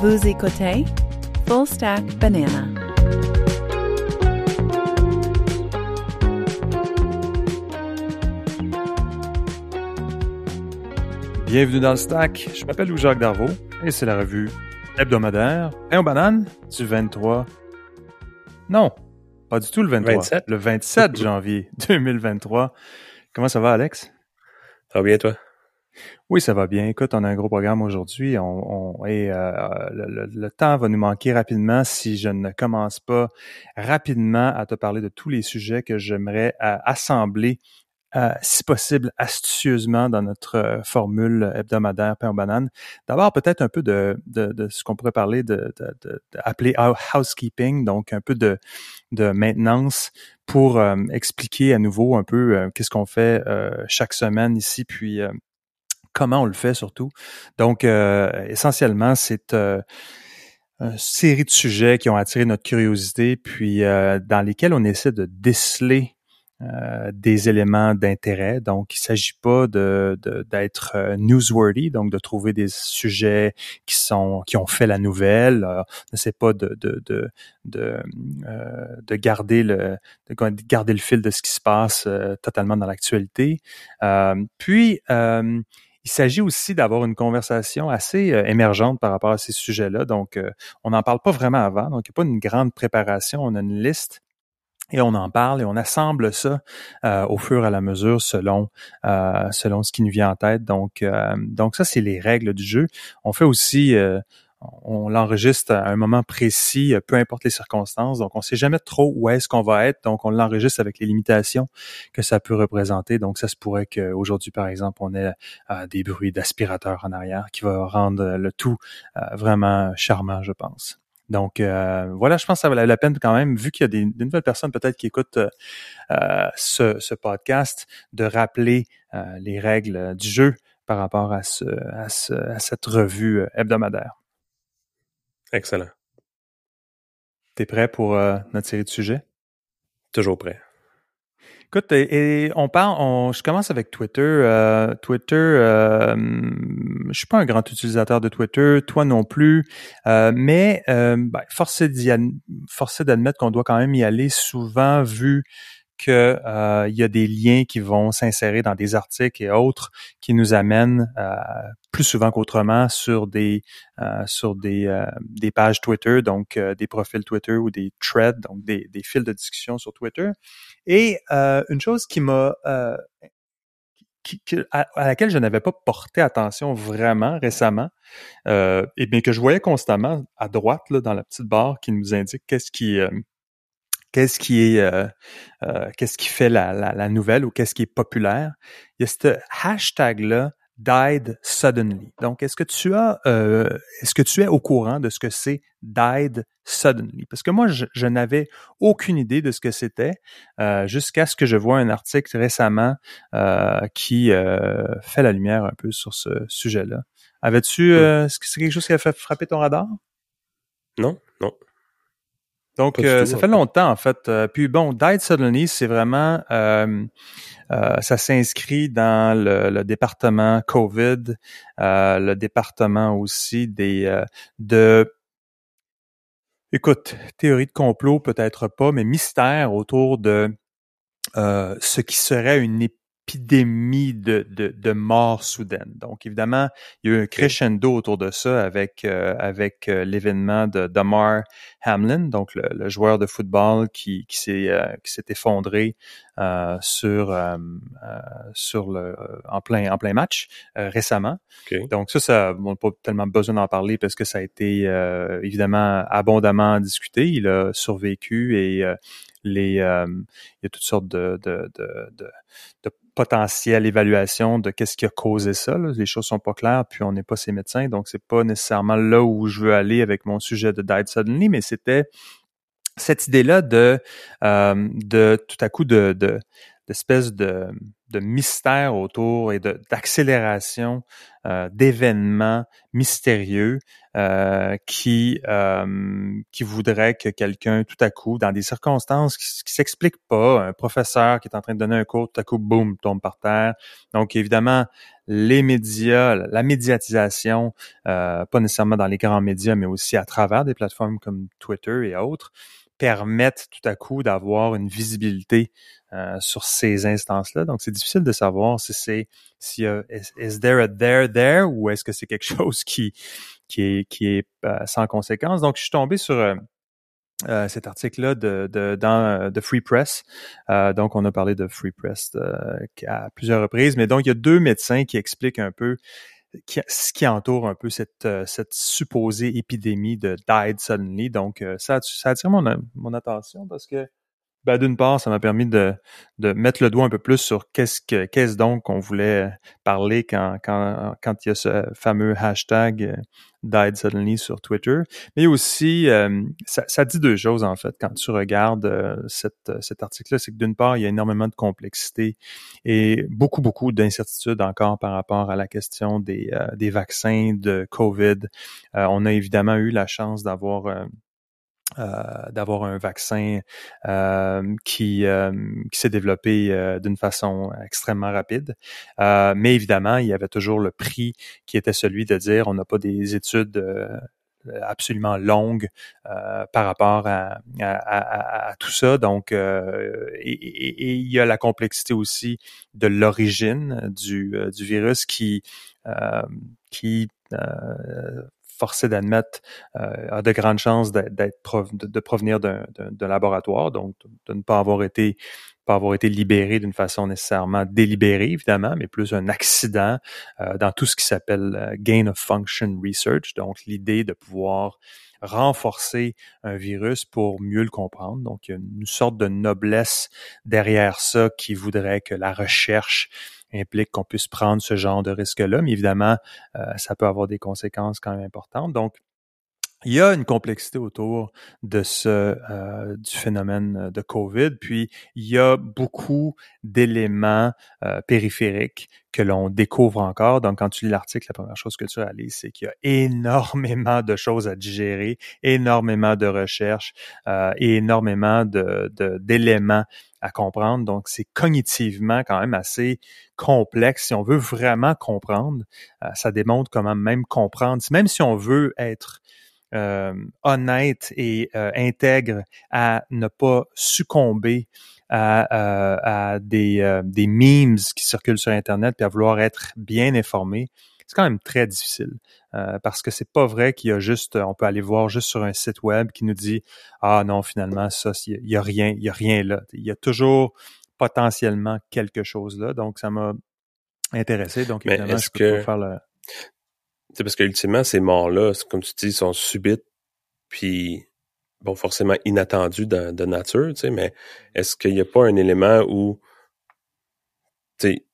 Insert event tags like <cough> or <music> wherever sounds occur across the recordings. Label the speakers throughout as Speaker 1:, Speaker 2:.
Speaker 1: Vous écoutez Full Stack Banana.
Speaker 2: Bienvenue dans le Stack. Je m'appelle Louis-Jacques Darvaux et c'est la revue hebdomadaire Pain aux bananes du 23. Non, pas du tout le 23.
Speaker 3: 27.
Speaker 2: Le 27 janvier 2023. Comment ça va, Alex?
Speaker 3: Ça va bien, toi?
Speaker 2: Oui, ça va bien. Écoute, on a un gros programme aujourd'hui. On, et euh, le, temps va nous manquer rapidement si je ne commence pas rapidement à te parler de tous les sujets que j'aimerais euh, assembler, euh, si possible, astucieusement dans notre formule hebdomadaire pain aux bananes. D'abord, peut-être un peu de, ce qu'on pourrait parler de, appeler hou- housekeeping, donc un peu de, de maintenance pour expliquer à nouveau un peu qu'est-ce qu'on fait chaque semaine ici, puis comment on le fait surtout. Donc, euh, essentiellement, c'est euh, une série de sujets qui ont attiré notre curiosité, puis euh, dans lesquels on essaie de déceler des éléments d'intérêt. Donc, il s'agit pas d'être newsworthy, donc de trouver des sujets qui ont fait la nouvelle. On n'essaie pas de de de de, de garder le fil de ce qui se passe totalement dans l'actualité. Puis il s'agit aussi d'avoir une conversation assez euh, émergente par rapport à ces sujets-là. Donc, euh, on n'en parle pas vraiment avant. Donc, il n'y a pas une grande préparation. On a une liste et on en parle et on assemble ça euh, au fur et à la mesure selon selon ce qui nous vient en tête. Donc, donc ça, c'est les règles du jeu. On fait aussi on l'enregistre à un moment précis, euh, peu importe les circonstances. Donc, on sait jamais trop où est-ce qu'on va être. Donc, on l'enregistre avec les limitations que ça peut représenter. Donc, ça se pourrait qu'aujourd'hui, par exemple, on ait euh, des bruits d'aspirateur en arrière qui va rendre le tout euh, vraiment charmant, je pense. Donc voilà, je pense que ça valait la peine quand même, vu qu'il y a des, nouvelles personnes peut-être qui écoutent ce, podcast, de rappeler les règles du jeu par rapport à, ce, à, ce- à cette revue hebdomadaire.
Speaker 3: Excellent.
Speaker 2: T'es prêt pour euh, notre série de sujets?
Speaker 3: Toujours prêt.
Speaker 2: Écoute, et, et on parle, on, je commence avec Twitter. Euh, Twitter, euh, je suis pas un grand utilisateur de Twitter, toi non plus, euh, mais euh, ben, est d'admettre qu'on doit quand même y aller souvent vu que euh, y a des liens qui vont s'insérer dans des articles et autres qui nous amènent euh, plus souvent qu'autrement sur des euh, sur des euh, des pages Twitter, donc euh, des profils Twitter ou des threads, donc des, des fils de discussion sur Twitter. Et euh, une chose qui m'a à, laquelle je n'avais pas porté attention vraiment récemment, et bien que je voyais constamment à droite là, dans la petite barre qui nous indique qu'est-ce qui qu'est-ce qui est euh, euh, qu'est-ce qui fait la, la, la nouvelle ou qu'est-ce qui est populaire? Il y a ce hashtag là died suddenly. Donc, est-ce que tu as, euh, est-ce que tu es au courant de ce que c'est died suddenly? Parce que moi, je, je n'avais aucune idée de ce que c'était euh, jusqu'à ce que je vois un article récemment euh, qui euh, fait la lumière un peu sur ce sujet-là. Avais-tu, euh, est-ce que c'est quelque chose qui a fait frapper ton radar?
Speaker 3: Non?
Speaker 2: Donc, euh, ça fait longtemps, en fait. Euh, puis bon, Died Suddenly, c'est vraiment... euh, euh, ça s'inscrit dans le, le département COVID, euh, le département aussi des euh, de... Écoute, théorie de complot, peut-être pas, mais mystère autour de euh, ce qui serait une épidémie de, de, de mort soudaine. Donc, évidemment, il y a eu un crescendo autour de ça avec, euh, avec euh, l'événement de Damar Hamlin, donc le, le joueur de football qui, qui s'est euh, qui s'est effondré sur euh, euh, sur le en plein en plein match euh, récemment. Donc ça, ça on n'a pas tellement besoin d'en parler parce que ça a été euh, évidemment abondamment discuté. Il a survécu et euh, les euh, il y a toutes sortes de de, de, de, de potentielles évaluations de qu'est-ce qui a causé ça. là. Les choses sont pas claires, puis on n'est pas ses médecins, donc c'est pas nécessairement là où je veux aller avec mon sujet de Died Suddenly, mais c'était cette idée-là de, euh, de tout à coup de, de, d'espèce de, de mystère autour et d'accélération euh, d'événements mystérieux euh, qui euh, qui voudraient que quelqu'un tout à coup, dans des circonstances qui, qui s'expliquent pas, un professeur qui est en train de donner un cours, tout à coup, boum, tombe par terre. Donc évidemment, les médias, la médiatisation, pas nécessairement dans les grands médias, mais aussi à travers des plateformes comme Twitter et autres, permettent tout à coup d'avoir une visibilité euh, sur ces instances-là. Donc, c'est difficile de savoir si c'est si uh, is, there a there there ou est-ce que c'est quelque <laughs> chose qui qui est qui est euh, sans conséquence. Donc, je suis tombé sur euh, euh cet article-là de, de, dans de Free Press. donc, on a parlé de Free Press à plusieurs reprises, mais donc il y a deux médecins qui expliquent un peu ce qui entoure un peu cette, euh, cette supposée épidémie de died suddenly. Donc, euh, ça, ça attire mon attention parce que ben, d'une part, ça m'a permis de, de mettre le doigt un peu plus sur qu'est-ce que qu'est-ce donc qu'on voulait parler quand, quand, quand il y a ce fameux hashtag euh, died suddenly sur Twitter. Mais aussi, euh, ça, ça, dit deux choses en fait quand tu regardes euh, cet article-là, c'est que d'une part, il y a énormément de complexité et beaucoup, beaucoup d'incertitudes encore par rapport à la question des, des vaccins de COVID. on a évidemment eu la chance d'avoir euh, d'avoir un vaccin euh, qui, euh, qui s'est développé d'une façon extrêmement rapide. mais évidemment, il y avait toujours le prix qui était celui de dire on n'a pas des études absolument longues par rapport à, à, à, tout ça. Donc, et, il y a la complexité aussi de l'origine du, du virus qui qui forcé d'admettre, euh, a de grandes chances d'être de, provenir d'un laboratoire, donc de ne pas avoir été pas avoir été libéré d'une façon nécessairement délibérée, évidemment, mais plus un accident euh, dans tout ce qui s'appelle euh, gain of function research, donc l'idée de pouvoir renforcer un virus pour mieux le comprendre. Donc, il y a une sorte de noblesse derrière ça qui voudrait que la recherche implique qu'on puisse prendre ce genre de risque-là, mais évidemment, euh, ça peut avoir des conséquences quand même importantes. Donc, il y a une complexité autour de ce euh, du phénomène de COVID, puis il y a beaucoup d'éléments euh, périphériques que l'on découvre encore. Donc, quand tu lis l'article, la première chose que tu réalises, c'est qu'il y a énormément de choses à digérer, énormément de recherches euh, et énormément de d'éléments à comprendre. Donc, c'est cognitivement quand même assez complexe. Si on veut vraiment comprendre, ça démontre comment même comprendre. Même si on veut être euh, honnête et euh, intègre à ne pas succomber à, euh, à des, des memes qui circulent sur Internet puis à vouloir être bien informé, c'est quand même très difficile parce que c'est pas vrai qu'il y a juste, on peut aller voir juste sur un site web qui nous dit ah non finalement ça il y a rien, il y a rien là. Il y a toujours potentiellement quelque chose là. Donc ça m'a intéressé. Donc évidemment, je peux faire le
Speaker 3: c'est parce qu'ultimement, ces morts-là, comme tu dis, sont subites, puis bon, forcément inattendues de, de nature, tu sais, mais est-ce qu'il n'y a pas un élément où, tu sais,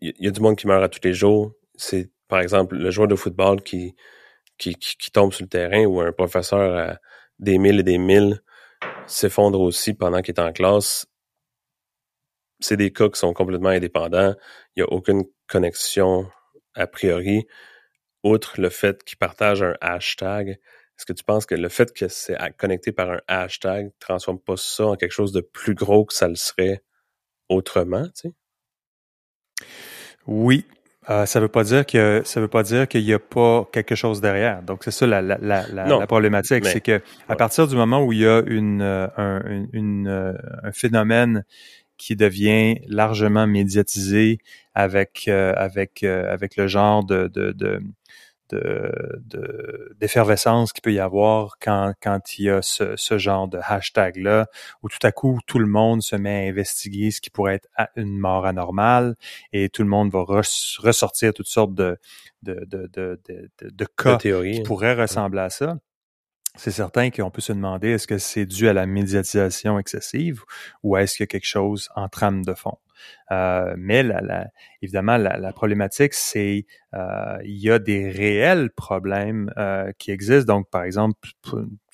Speaker 3: il y, a du monde qui meurt à tous les jours. C'est, par exemple, le joueur de football qui, qui, qui, tombe sur le terrain ou un professeur à des mille et des mille s'effondre aussi pendant qu'il est en classe. C'est des cas qui sont complètement indépendants. Il n'y a aucune connexion a priori outre le fait qu'ils partagent un hashtag, est-ce que tu penses que le fait que c'est connecté par un hashtag transforme pas ça en quelque chose de plus gros que ça le serait autrement, tu sais?
Speaker 2: Oui. Euh, ça veut pas dire que ça veut pas dire qu'il n'y a pas quelque chose derrière. Donc c'est ça la, la, la, la problématique, c'est que à partir du moment où il y a une, euh, un, une, euh, un phénomène qui devient largement médiatisé avec avec avec le genre de, de, de d'effervescence qu'il peut y avoir quand, quand il y a ce, ce genre de hashtag-là, où tout à coup, tout le monde se met à investiguer ce qui pourrait être une mort anormale et tout le monde va ressortir toutes sortes de, de, de, de, de, de cas qui hein. pourraient ressembler à ça c'est certain qu'on peut se demander est-ce que c'est dû à la médiatisation excessive ou est-ce qu'il y a quelque chose en trame de fond? Euh, mais la, évidemment, la, problématique, c'est euh, il y a des réels problèmes euh, qui existent. Donc, par exemple,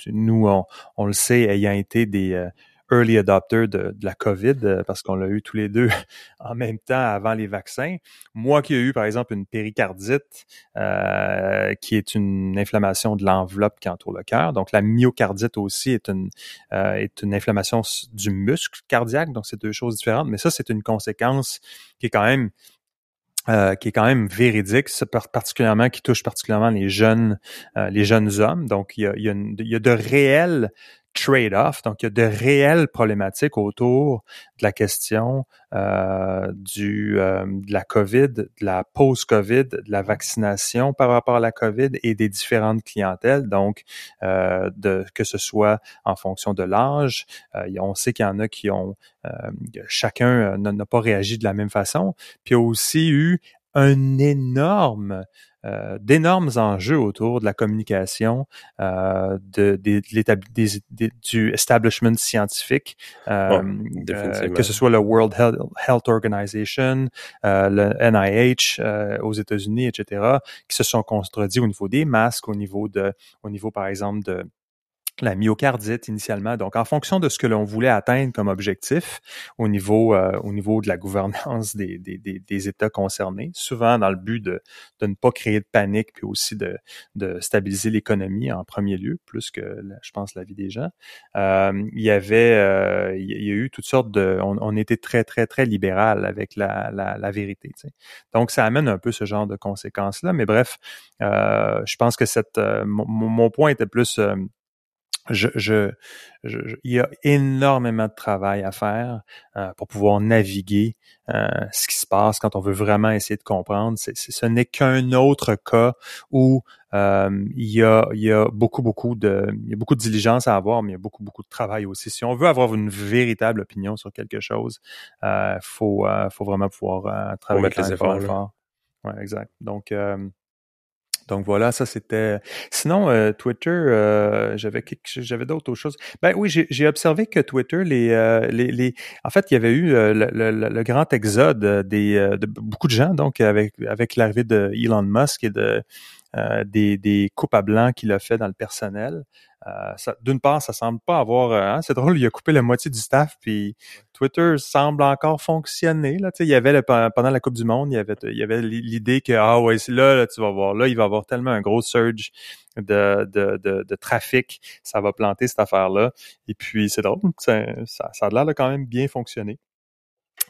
Speaker 2: nous, on, le sait, ayant été des early adopter de, la COVID euh, parce qu'on l'a eu tous les deux <laughs> en même temps avant les vaccins. Moi qui ai eu, par exemple, une péricardite, euh, qui est une inflammation de l'enveloppe qui entoure le cœur. Donc, la myocardite aussi est une, euh, est une inflammation du muscle cardiaque. Donc, c'est deux choses différentes. Mais ça, c'est une conséquence qui est quand même euh, qui est quand même véridique, particulièrement qui touche particulièrement les jeunes, les jeunes hommes. Donc, il y a, il y a, il y a de réels trade-off. Donc, il y a de réelles problématiques autour de la question euh, du, euh, de la COVID, de la post-COVID, de la vaccination par rapport à la COVID et des différentes clientèles. Donc, euh, de, que ce soit en fonction de l'âge, on sait qu'il y en a qui ont, chacun n'a pas réagi de la même façon. Puis, il y a aussi eu un énorme euh, d'énormes enjeux autour de la communication euh, de, de, du establishment scientifique, euh, euh, que ce soit le World Health, Organization, euh, le NIH aux États-Unis, etc., qui se sont contredits au niveau des masques, au niveau de, au niveau par exemple de la myocardite initialement. Donc, en fonction de ce que l'on voulait atteindre comme objectif au niveau, euh, au niveau de la gouvernance des, des, des, États concernés, souvent dans le but de, de ne pas créer de panique, puis aussi de, de stabiliser l'économie en premier lieu, plus que, je pense, la vie des gens. Euh, il y avait, euh, il y a eu toutes sortes de... On, on était très, très, très libéral avec la, la, la vérité. Tu sais. Donc, ça amène un peu ce genre de conséquences-là. Mais bref, euh, je pense que cette, mon, mon, point était plus je, je, je, il y a énormément de travail à faire euh, pour pouvoir naviguer euh, ce qui se passe quand on veut vraiment essayer de comprendre. C'est, ce n'est qu'un autre cas où euh, il, y a, il y a beaucoup, beaucoup de, il y a beaucoup de diligence à avoir, mais il y a beaucoup, beaucoup de travail aussi. Si on veut avoir une véritable opinion sur quelque chose, euh, faut, faut vraiment pouvoir travailler.
Speaker 3: Faut mettre les efforts.
Speaker 2: Ouais, exact. Donc donc voilà, ça c'était. Sinon, euh, Twitter, euh, j'avais j'avais d'autres choses. Ben oui, j'ai observé que Twitter, les, euh, les, les, en fait, il y avait eu le, le, le, grand exode des de beaucoup de gens, donc avec avec l'arrivée de Elon Musk et de des, des coupes à blanc qu'il a fait dans le personnel. Euh, d'une part, ça semble pas avoir. Euh, hein, c'est drôle, il a coupé la moitié du staff, puis Twitter semble encore fonctionner. Là, il y avait le, pendant la Coupe du Monde, il y avait, il y avait l'idée que ah ouais, c'est là, là, tu vas voir, là, il va y avoir tellement un gros surge de, de, de, trafic, ça va planter cette affaire-là. Et puis c'est drôle, ça, ça, a l'air de quand même bien fonctionner.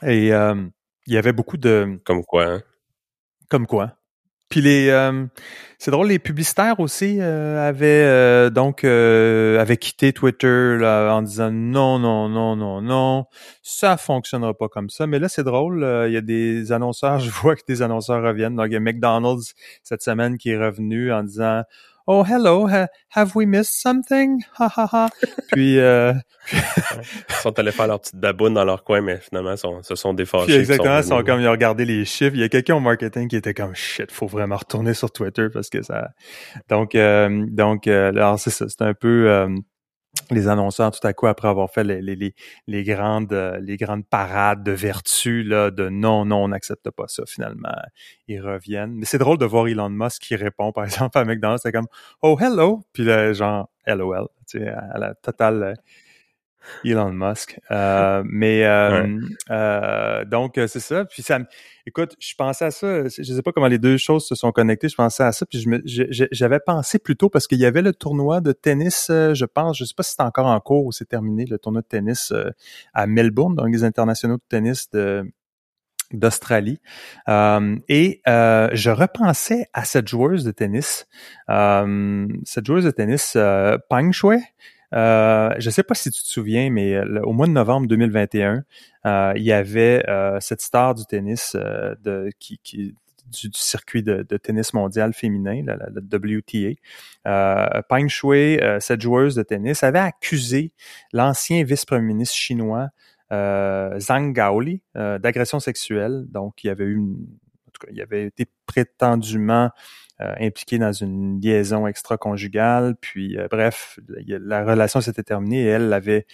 Speaker 2: Et euh, il y avait beaucoup de.
Speaker 3: Comme quoi, hein?
Speaker 2: Comme quoi. Puis les, euh, c'est drôle, les publicitaires aussi euh, avaient euh, donc avaient quitté Twitter là, en disant non, non, non, non, non, ça fonctionnera pas comme ça. Mais là, c'est drôle, il y a des annonceurs, <laughs> je vois que des annonceurs reviennent. Donc il y a McDonald's cette semaine qui est revenu en disant Oh hello, have we missed something? Ha ha ha. <laughs> Puis euh,
Speaker 3: ils sont allés faire leur petite baboune dans leur coin, mais finalement sont, se sont défachés. Puis
Speaker 2: exactement, ils sont comme ils ont regardé les chiffres. Il y a quelqu'un au marketing qui était comme shit, faut vraiment retourner sur Twitter parce que ça. Donc euh, donc euh, alors c'est ça, c'est un peu euh, les annonceurs tout à coup après avoir fait les, euh, grandes parades de vertu là de non non on n'accepte pas ça finalement ils reviennent. Mais c'est drôle de voir Elon Musk qui répond par <laughs> exemple à McDonald's c'est comme oh hello! Puis là, genre LOL tu sais à la totale euh, Elon Musk. Euh, mais euh, euh, donc c'est ça. Puis ça, écoute, je pensais à ça. Je sais pas comment les deux choses se sont connectées. Je pensais à ça. Puis j'avais pensé plutôt parce qu'il y avait le tournoi de tennis. je pense, je sais pas si c'est encore en cours ou c'est terminé le tournoi de tennis à Melbourne, donc les internationaux de tennis de d'Australie. et je repensais à cette joueuse de tennis, cette joueuse de tennis, Pang Shui, euh, je ne sais pas si tu te souviens, mais euh, au mois de novembre 2021, euh, il y avait cette star du tennis de, qui, du, circuit de, tennis mondial féminin, la, WTA. Euh, Peng Shui, cette joueuse de tennis, avait accusé l'ancien vice-premier ministre chinois Zhang Gaoli d'agression sexuelle. Donc, il y avait eu une, tout cas, il avait été prétendument euh, impliqué dans une liaison extra-conjugale. Puis, euh, bref, la relation s'était terminée et elle l'avait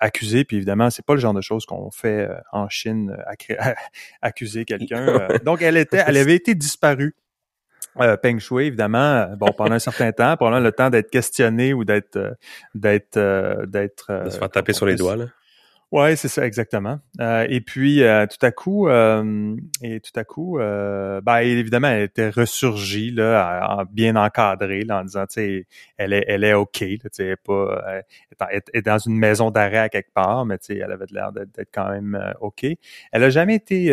Speaker 2: accusé. Puis, évidemment, c'est pas le genre de choses qu'on fait euh, en Chine, <laughs> accuser quelqu'un. <laughs> donc, elle était, elle avait été disparue. Peng Shui, évidemment, bon, pendant un certain temps, pendant le temps d'être questionné ou d'être, d'être, d'être.
Speaker 3: de se faire taper sur les doigts, là.
Speaker 2: Ouais, c'est ça exactement. Euh, et puis euh, tout à coup, euh, et tout à coup, euh, ben, évidemment, elle était ressurgie là, bien encadrée, là, en disant, tu sais, elle est, elle est ok, tu sais, pas, elle est dans une maison d'arrêt à quelque part, mais tu sais, elle avait l'air d'être quand même ok. Elle a jamais été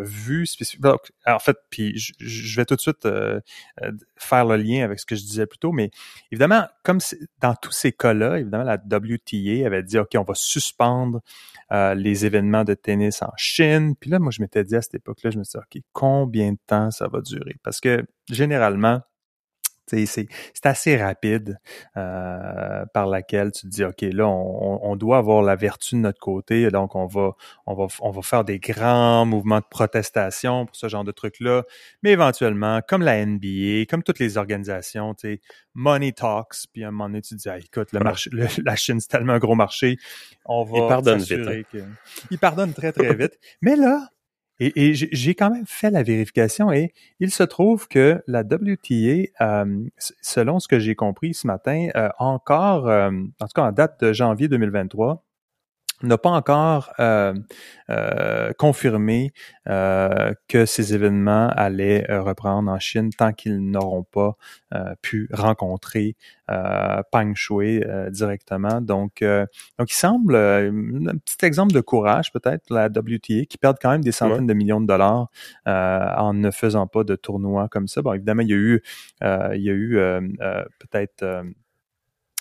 Speaker 2: vue spécifiquement. En fait, puis je, vais tout de suite faire le lien avec ce que je disais plus tôt, mais évidemment, comme dans tous ces cas-là, évidemment, la WTA avait dit, ok, on va suspendre euh, les événements de tennis en Chine. Puis là, moi, je m'étais dit à cette époque-là, je me suis dit, OK, combien de temps ça va durer? Parce que généralement, c'est assez rapide euh, par laquelle tu te dis, OK, là, on, doit avoir la vertu de notre côté, donc on va, on va, on va faire des grands mouvements de protestation pour ce genre de trucs-là. Mais éventuellement, comme la NBA, comme toutes les organisations, money talks, puis à un moment donné, tu te dis, ah, écoute, le marché, la Chine, c'est tellement un gros marché, on va...
Speaker 3: Ils pardonnent vite. Hein.
Speaker 2: Ils pardonnent très, très vite. <laughs> Mais là, et, j'ai quand même fait la vérification et il se trouve que la WTA, euh, selon ce que j'ai compris ce matin, euh, encore, euh, en tout cas en date de janvier 2023, n'a pas encore euh, euh, confirmé euh, que ces événements allaient reprendre en Chine tant qu'ils n'auront pas pu rencontrer Peng Shui directement. Donc, donc il semble un petit exemple de courage peut-être la WTA qui perd quand même des centaines de millions de dollars en ne faisant pas de tournois comme ça. Bon, évidemment, il y a eu, il y a eu peut-être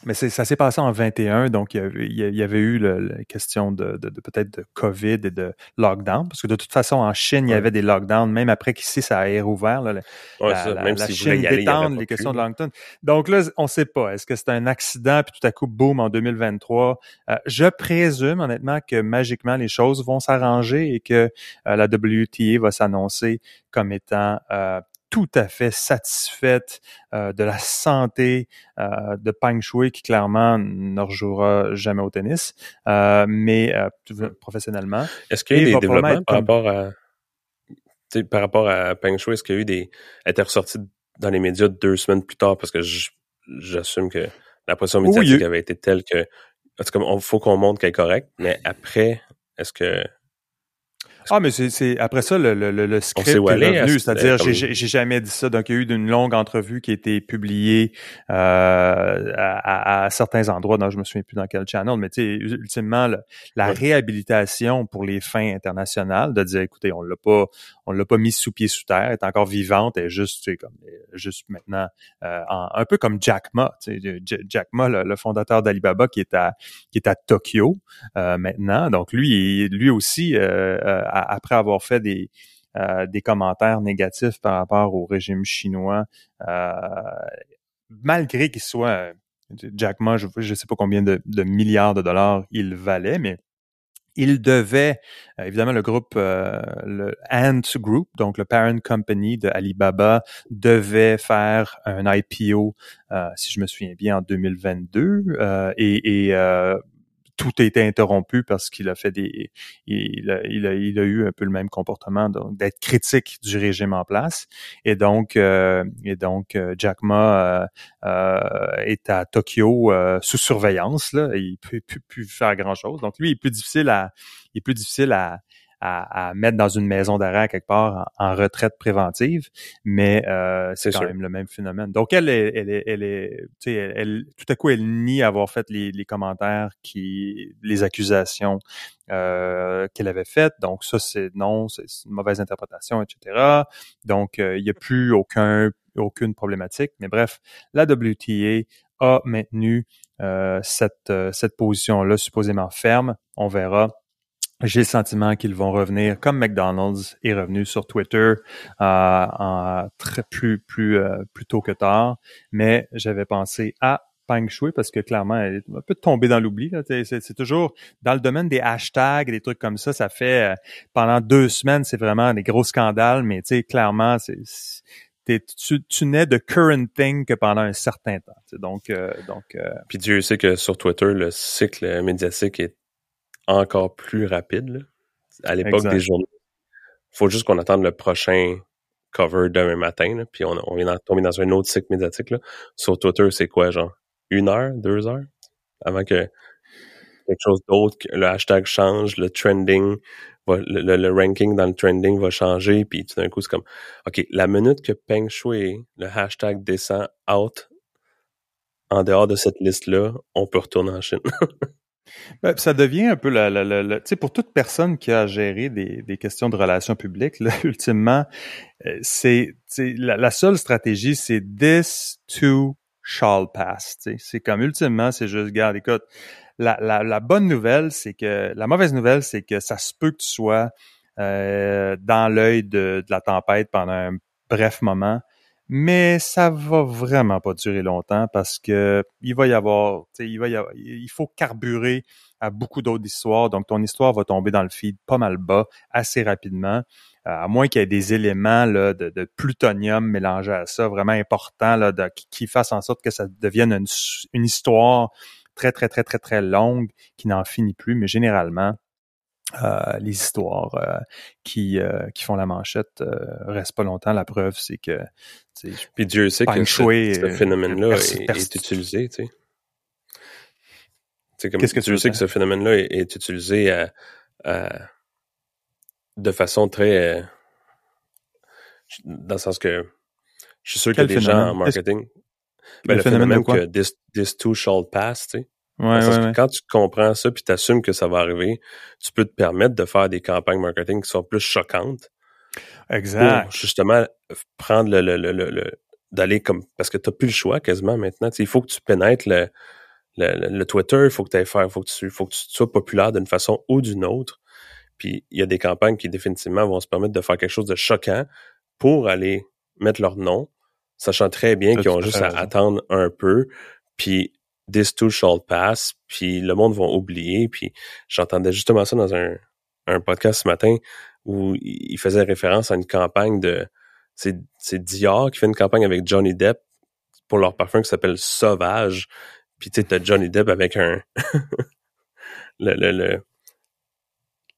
Speaker 2: mais ça s'est passé en 21, donc il y avait, eu la question de, peut-être de COVID et de lockdown, parce que de toute façon, en Chine, il y avait des lockdowns, même après qu'ici, ça a rouvert. Là, la, même si Chine détendre les questions de lockdown. Donc là, on ne sait pas. Est-ce que c'est un accident, puis tout à coup, boum, en 2023? Euh, je présume, honnêtement, que magiquement, les choses vont s'arranger et que euh, la WTA va s'annoncer comme étant euh, tout à fait satisfaite euh, de la santé euh, de Peng Shui, qui clairement ne rejouera jamais au tennis, euh, mais professionnellement.
Speaker 3: Est-ce qu'il y a eu des développements par rapport à par rapport à Peng Shui? Est-ce qu'il y a eu des... Elle était ressortie dans les médias deux semaines plus tard? Parce que j'assume que la pression médiatique avait été telle que... En tout cas, il faut qu'on montre qu'elle est correcte, mais après, est-ce que
Speaker 2: ah, mais c'est après ça, le, le, le script est revenu, c'est-à-dire j'ai jamais dit ça. Donc, il y a eu une longue entrevue qui a été publiée euh, à, à, certains endroits, dont je me souviens plus dans quel channel, mais tu sais, ultimement, la réhabilitation pour les fins internationales, de dire, écoutez, on l'a pas, on l'a pas mis sous pied sous terre, elle est encore vivante, elle est juste, tu sais, comme, juste maintenant, euh, un peu comme Jack Ma, tu sais, Jack Ma, le, fondateur d'Alibaba, qui est à, qui est à Tokyo euh, maintenant. Donc, lui, lui aussi, euh, après avoir fait des, euh, des commentaires négatifs par rapport au régime chinois, euh, malgré qu'il soit Jack Ma, je ne sais pas combien de, milliards de dollars il valait, mais il devait, euh, évidemment, le groupe, le Ant Group, donc le parent company de Alibaba, devait faire un IPO, si je me souviens bien, en 2022, et, et tout a été interrompu parce qu'il a fait des, il a, il a, il a eu un peu le même comportement d'être critique du régime en place. Et donc, euh, et donc, euh, Jack Ma euh, est à Tokyo sous surveillance là. il peut plus faire grand chose. Donc lui, il est plus difficile à, il est plus difficile à, à, mettre dans une maison d'arrêt quelque part en, retraite préventive, mais euh, c'est quand même le même phénomène. Donc elle est, elle est, elle est, tu sais, elle, tout à coup elle nie avoir fait les, les commentaires qui, les accusations euh, qu'elle avait faites. Donc ça c'est non, c'est une mauvaise interprétation, etc. Donc euh, il n'y a plus aucun aucune problématique. Mais bref, la WTA a maintenu euh, cette, cette position-là supposément ferme. On verra j'ai le sentiment qu'ils vont revenir comme McDonald's est revenu sur Twitter euh, en très plus plus euh, plus tôt que tard, mais j'avais pensé à Peng Shui parce que clairement elle est un peu tombée dans l'oubli. C'est toujours dans le domaine des hashtags, des trucs comme ça. Ça fait euh, pendant deux semaines, c'est vraiment des gros scandales, mais tu sais clairement c'est tu, tu n'es de current thing que pendant un certain temps. Donc, euh, donc.
Speaker 3: Puis Dieu sait que sur Twitter, le cycle médiatique est encore plus rapide. À l'époque des journaux, faut juste qu'on attende le prochain cover demain matin, puis on, on vient tomber dans un autre cycle médiatique. Là. Sur Twitter, c'est quoi, genre une heure, deux heures, avant que quelque chose d'autre, le hashtag change, le trending, le, ranking dans le trending va changer, puis tout d'un coup, c'est comme, OK, la minute que Peng Shui, le hashtag descend out, en dehors de cette liste-là, on peut retourner en Chine. <laughs>
Speaker 2: Ben, ça devient un peu la, tu sais, pour toute personne qui a géré des, des questions de relations publiques, là, <laughs> ultimement, euh, c'est, la, seule stratégie, c'est this too shall pass. C'est comme ultimement, c'est juste, regarde, écoute, la, la, la bonne nouvelle, c'est que la mauvaise nouvelle, c'est que ça se peut que tu sois euh, dans l'œil de, de, la tempête pendant un bref moment, mais ça va vraiment pas durer longtemps parce que il va y avoir, il va il faut carburer à beaucoup d'autres histoires, donc ton histoire va tomber dans le feed pas mal bas assez rapidement, à moins qu'il y ait des éléments là, de, plutonium mélangés à ça, vraiment importants là, qui fassent en sorte que ça devienne une, une histoire très très très très très longue qui n'en finit plus, mais généralement euh, les histoires euh, qui, euh, qui font la manchette restent pas longtemps. La preuve, c'est que...
Speaker 3: Puis Dieu sait que ce, phénomène-là est, utilisé, tu sais. Qu'est-ce que tu sais que ce phénomène-là est, utilisé de façon très... dans le sens que je suis sûr a des gens en marketing... Ben, le, phénomène, que this, this too shall pass, tu sais.
Speaker 2: Ouais,
Speaker 3: quand tu comprends ça puis tu assumes que ça va arriver, tu peux te permettre de faire des campagnes marketing qui sont plus choquantes.
Speaker 2: Exact. Pour
Speaker 3: justement prendre le, le, le, d'aller comme parce que tu n'as plus le choix quasiment maintenant. il faut que tu pénètres le, le, Twitter, il faut que tu faire, faut que tu faut que tu sois populaire d'une façon ou d'une autre. Puis il y a des campagnes qui définitivement vont se permettre de faire quelque chose de choquant pour aller mettre leur nom, sachant très bien qu'ils ont juste à attendre un peu. Puis this too shall pass, puis le monde va oublier. Puis j'entendais justement ça dans un, un podcast ce matin où il faisait référence à une campagne de c'est Dior qui fait une campagne avec Johnny Depp pour leur parfum qui s'appelle Sauvage. Puis tu sais, t'as Johnny Depp avec un <laughs> le, le, le,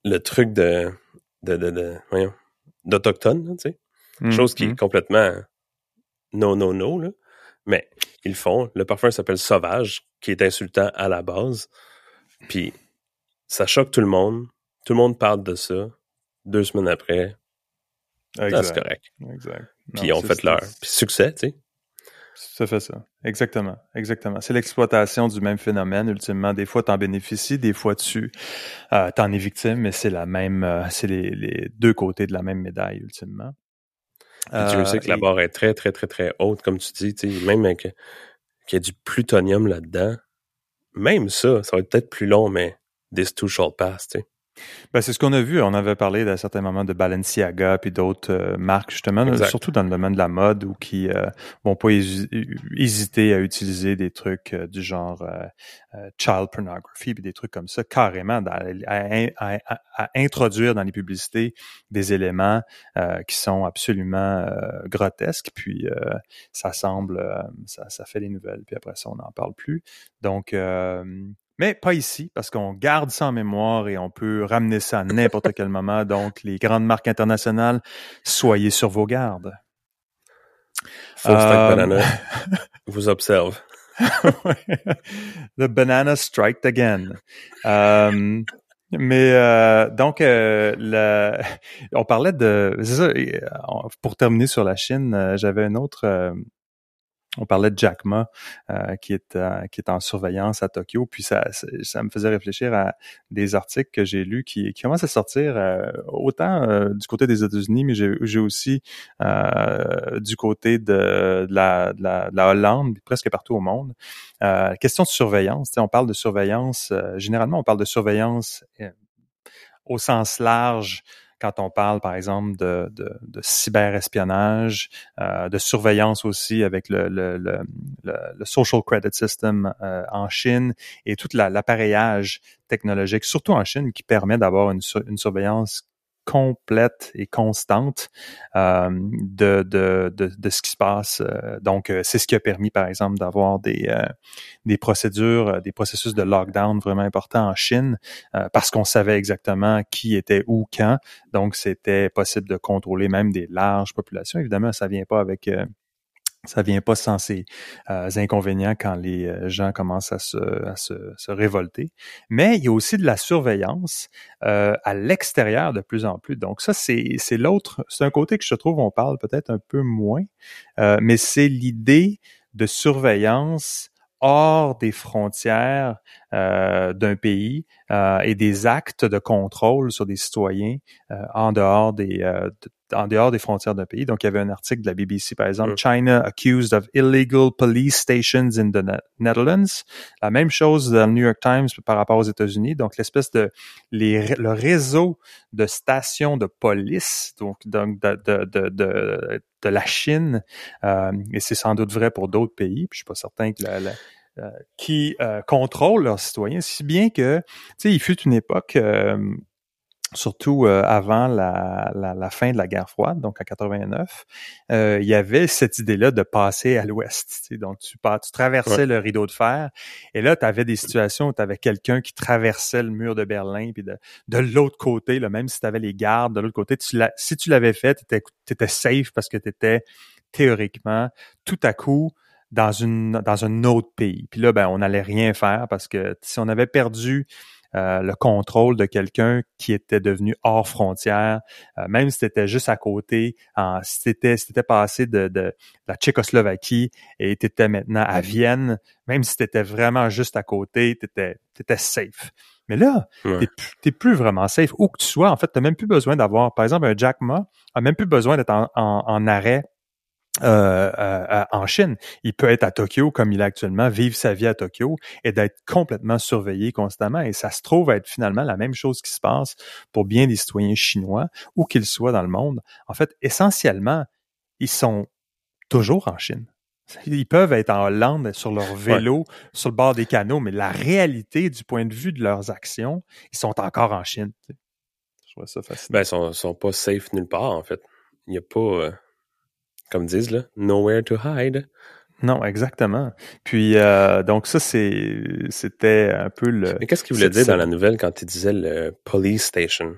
Speaker 3: le truc de de, de, de voyons, d'autochtone, tu sais. Mm, Chose qui est complètement non, non, non, là. Mais ils font. Le parfum s'appelle Sauvage, qui est insultant à la base. Puis ça choque tout le monde. Tout le monde parle de ça. Deux semaines après, c'est correct.
Speaker 2: Exact.
Speaker 3: Puis ils ont fait leur succès, tu sais.
Speaker 2: Ça fait ça. Exactement. Exactement. C'est l'exploitation du même phénomène, ultimement. Des fois, tu en bénéficies, des fois, tu euh, en es victime, mais c'est la même, euh, c'est les, les, deux côtés de la même médaille, ultimement.
Speaker 3: Tu sais que la barre est très, très, très, très haute, comme tu dis, tu sais, même avec qu'il y a du plutonium là-dedans, même ça, ça va être peut-être plus long, mais this too shall pass, tu sais.
Speaker 2: Ben, c'est ce qu'on a vu. On avait parlé d'un certain moment de Balenciaga puis d'autres euh, marques, justement, surtout dans le domaine de la mode, ou qui euh, vont pas hésiter à utiliser des trucs euh, du genre child pornography puis des trucs comme ça, carrément, à, introduire dans les publicités des éléments qui sont absolument grotesques. Puis ça semble, ça, ça fait des nouvelles. Puis après ça, on n'en parle plus. Donc, mais pas ici, parce qu'on garde ça en mémoire et on peut ramener ça à n'importe quel <laughs> moment. Donc, les grandes marques internationales, soyez sur vos gardes.
Speaker 3: Full euh... Banana <laughs> vous observe. <laughs>
Speaker 2: The banana striked again. Euh, mais euh, donc, euh, on parlait de... Ça, pour terminer sur la Chine, j'avais un autre on parlait de Jack Ma euh, qui est euh, qui est en surveillance à Tokyo. Puis ça ça me faisait réfléchir à des articles que j'ai lus qui, qui commencent à sortir euh, autant du côté des États-Unis mais j'ai aussi du côté de, la, de la Hollande presque partout au monde. Question de surveillance. On parle de surveillance généralement on parle de surveillance au sens large quand on parle, par exemple, de, cyberespionnage, euh, de surveillance aussi avec le Social Credit System euh, en Chine et tout l'appareillage technologique, surtout en Chine, qui permet d'avoir une, une surveillance complète et constante euh, de, de, de, ce qui se passe. Euh, donc, euh, c'est ce qui a permis, par exemple, d'avoir des, des procédures, des processus de lockdown vraiment importants en Chine, parce qu'on savait exactement qui était où, quand. Donc, c'était possible de contrôler même des larges populations. Évidemment, ça vient pas avec ça vient pas sans ces euh, inconvénients quand les euh, gens commencent à se, à se, se, révolter. Mais il y a aussi de la surveillance euh, à l'extérieur de plus en plus. Donc ça, c'est, l'autre, c'est un côté que je trouve on parle peut-être un peu moins, mais c'est l'idée de surveillance hors des frontières euh, d'un pays euh, et des actes de contrôle sur des citoyens euh, en dehors des en dehors des frontières d'un pays. Donc, il y avait un article de la BBC, par exemple, China accused of illegal police stations in the Netherlands. La même chose dans le New York Times par rapport aux États-Unis. Donc, l'espèce de les, le réseau de stations de police, donc, donc de, de, de, de, de la Chine, euh, et c'est sans doute vrai pour d'autres pays. Puis je suis pas certain que la, la euh, qui euh, contrôlent leurs citoyens, si bien que, tu sais, il fut une époque, euh, surtout avant la, la, la, fin de la guerre froide, donc en 89, il y avait cette idée-là de passer à l'ouest. Tu sais, donc, tu, tu traversais le rideau de fer, et là, tu avais des situations où tu avais quelqu'un qui traversait le mur de Berlin, puis de, de l'autre côté, là, même si tu avais les gardes de l'autre côté, tu si tu l'avais fait, tu étais, étais, safe parce que tu étais théoriquement, tout à coup, dans une dans un autre pays. Puis là, ben, on n'allait rien faire parce que si on avait perdu euh, le contrôle de quelqu'un qui était devenu hors frontière, euh, même si c'était juste à côté, en, si c'était si passé de, de, la Tchécoslovaquie et tu étais maintenant à Vienne, même si tu étais vraiment juste à côté, tu étais, safe. Mais là, tu t'es plus vraiment safe. Où que tu sois, en fait, tu même plus besoin d'avoir, par exemple, un Jack Ma a même plus besoin d'être en, en arrêt euh, euh, en Chine. Il peut être à Tokyo comme il est actuellement, vivre sa vie à Tokyo et d'être complètement surveillé constamment. Et ça se trouve être finalement la même chose qui se passe pour bien des citoyens chinois, où qu'ils soient dans le monde. En fait, essentiellement, ils sont toujours en Chine. Ils peuvent être en Hollande sur leur vélo, sur le bord des canaux, mais la réalité du point de vue de leurs actions, ils sont encore en Chine.
Speaker 3: Je vois ça fascinant. Ben, ils sont, sont pas safe nulle part, en fait. Il n'y a pas... Euh, comme disent là, nowhere to hide.
Speaker 2: Non, exactement. Puis euh, donc ça c'est c'était un peu le.
Speaker 3: Mais qu'est-ce qu'il voulait dire dans la nouvelle quand il disait le police station?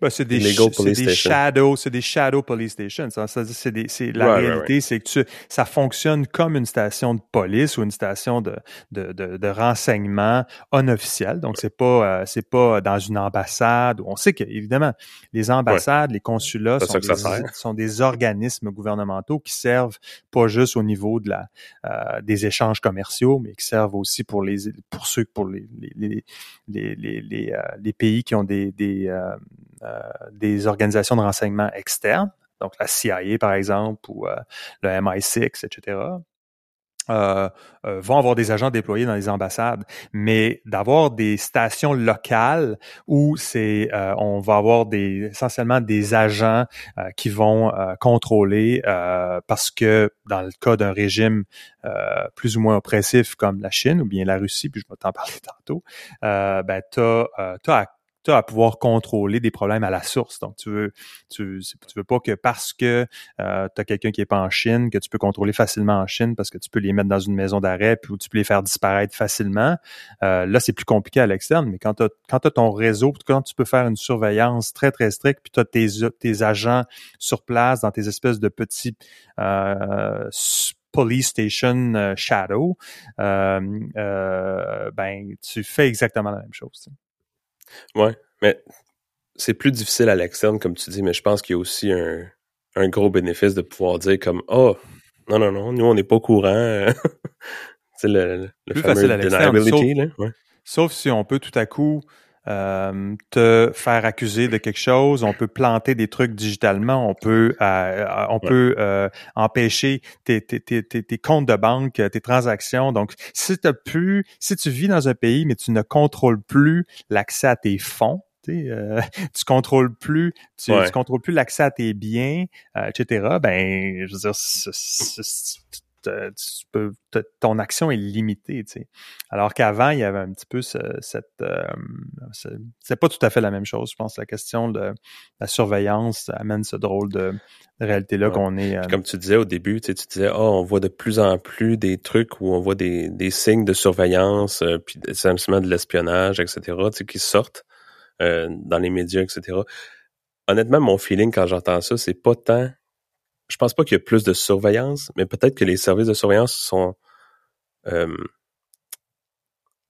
Speaker 2: Ben, c'est des, des shadow, c'est des shadow police stations. c'est des, c'est la réalité, c'est que tu, ça fonctionne comme une station de police ou une station de de, de, de renseignement unofficiel. Donc c'est pas euh, c'est pas dans une ambassade. On sait que évidemment les ambassades, les consulats sont des, sont des, organismes gouvernementaux qui servent pas juste au niveau de la euh, des échanges commerciaux, mais qui servent aussi pour les pour ceux pour les les les les, les, euh, les pays qui ont des des euh, des organisations de renseignement externes, donc la CIA par exemple ou euh, le MI6, etc. Euh, euh, vont avoir des agents déployés dans les ambassades, mais d'avoir des stations locales où c'est euh, on va avoir essentiellement des agents qui vont contrôler parce que dans le cas d'un régime plus ou moins oppressif comme la Chine ou bien la Russie, puis je vais t'en parler tantôt, ben t'as as pouvoir contrôler des problèmes à la source. Donc, tu veux, tu, veux pas que parce que euh, tu as quelqu'un qui est pas en Chine, que tu peux contrôler facilement en Chine parce que tu peux les mettre dans une maison d'arrêt puis tu peux les faire disparaître facilement. Euh, là, c'est plus compliqué à l'externe, mais quand tu as, ton réseau, quand tu peux faire une surveillance très, très stricte, puis tu as tes, agents sur place dans tes espèces de petits euh, police station euh, shadow, ben tu fais exactement la même chose.
Speaker 3: Ouais, mais c'est plus difficile à l'externe, comme tu dis, mais je pense qu'il y a aussi un, un, gros bénéfice de pouvoir dire comme Oh, non, non, non, nous on n'est pas au courant. <laughs> c'est le, le fameux deniability,
Speaker 2: là. Sauf si on peut tout à coup euh, te faire accuser de quelque chose, on peut planter des trucs digitalement, on peut euh, euh, on peut empêcher tes, tes, tes, tes, comptes de banque, tes transactions. Donc, si tu plus, si tu vis dans un pays mais tu ne contrôles plus l'accès à tes fonds, euh, <laughs> tu contrôles plus, tu, contrôles plus l'accès à tes biens, etc. Ben, je veux dire, tu peux, ton action est limitée. Tu sais. Alors qu'avant, il y avait un petit peu cette... Euh, c'est pas tout à fait la même chose. Je pense la question de la surveillance amène ce drôle de, réalité-là qu'on est...
Speaker 3: Euh, comme tu disais au début, tu, sais, tu disais, oh, on voit de plus en plus des trucs où on voit des, des signes de surveillance, euh, puis essentiellement de l'espionnage, etc., tu sais, qui sortent dans les médias, etc. Honnêtement, mon feeling quand j'entends ça, c'est pas tant je pense pas qu'il y a plus de surveillance, mais peut-être que les services de surveillance sont euh,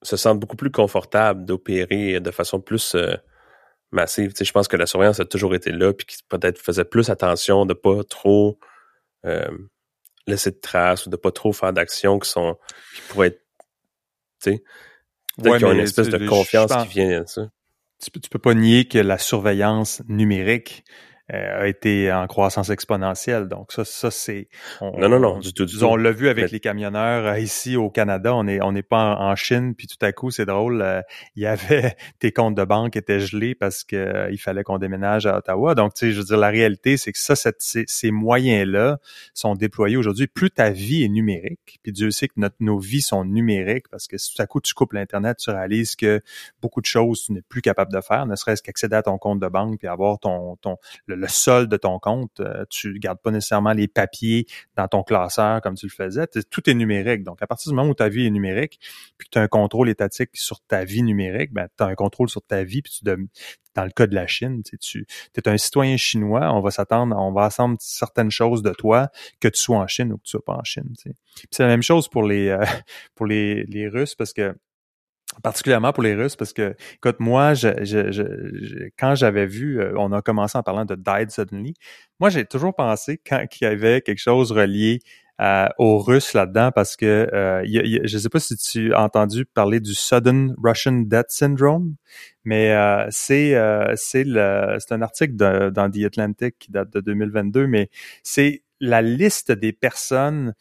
Speaker 3: se sentent beaucoup plus confortables d'opérer de façon plus euh, massive. Tu sais, je pense que la surveillance a toujours été là, puis qui peut-être faisait plus attention de pas trop euh, laisser de traces ou de pas trop faire d'actions qui sont qui pourraient être tu sais peut-être qu'il y a une espèce de confiance qui vient de ça.
Speaker 2: Tu peux, tu peux pas nier que la surveillance numérique euh, a été en croissance exponentielle. Donc ça, ça c'est
Speaker 3: non non non du tout. Du
Speaker 2: on l'a vu avec les camionneurs euh, ici au Canada. On est on n'est pas en, Chine puis tout à coup c'est drôle. Euh, il y avait <laughs> tes comptes de banque étaient gelés parce que il fallait qu'on déménage à Ottawa. Donc tu sais, je veux dire la réalité c'est que ça, cette, ces, ces moyens là sont déployés aujourd'hui. Plus ta vie est numérique, puis Dieu sait que notre, nos vies sont numériques parce que si tout à coup tu coupes l'internet, tu réalises que beaucoup de choses tu n'es plus capable de faire, ne serait-ce qu'accéder à ton compte de banque puis avoir ton ton le solde de ton compte. Euh, tu gardes pas nécessairement les papiers dans ton classeur comme tu le faisais. Tout est numérique. Donc, à partir du moment où ta vie est numérique, puis que tu as un contrôle étatique sur ta vie numérique, ben, tu as un contrôle sur ta vie, puis tu dans le cas de la Chine, tu, es un citoyen chinois, on va s'attendre, on va attendre certaines choses de toi, que tu sois en Chine ou que tu sois pas en Chine. C'est la même chose pour les euh, <laughs> pour les, les Russes parce que particulièrement pour les Russes, parce que, écoute, moi, quand j'avais vu, euh, on a commencé en parlant de Died Suddenly, moi, j'ai toujours pensé qu'il y avait quelque chose relié euh, aux Russes là-dedans, parce que euh, je ne sais pas si tu as entendu parler du Sudden Russian Death Syndrome, mais c'est c'est le c'est un article dans The Atlantic qui date de 2022, mais c'est la liste des personnes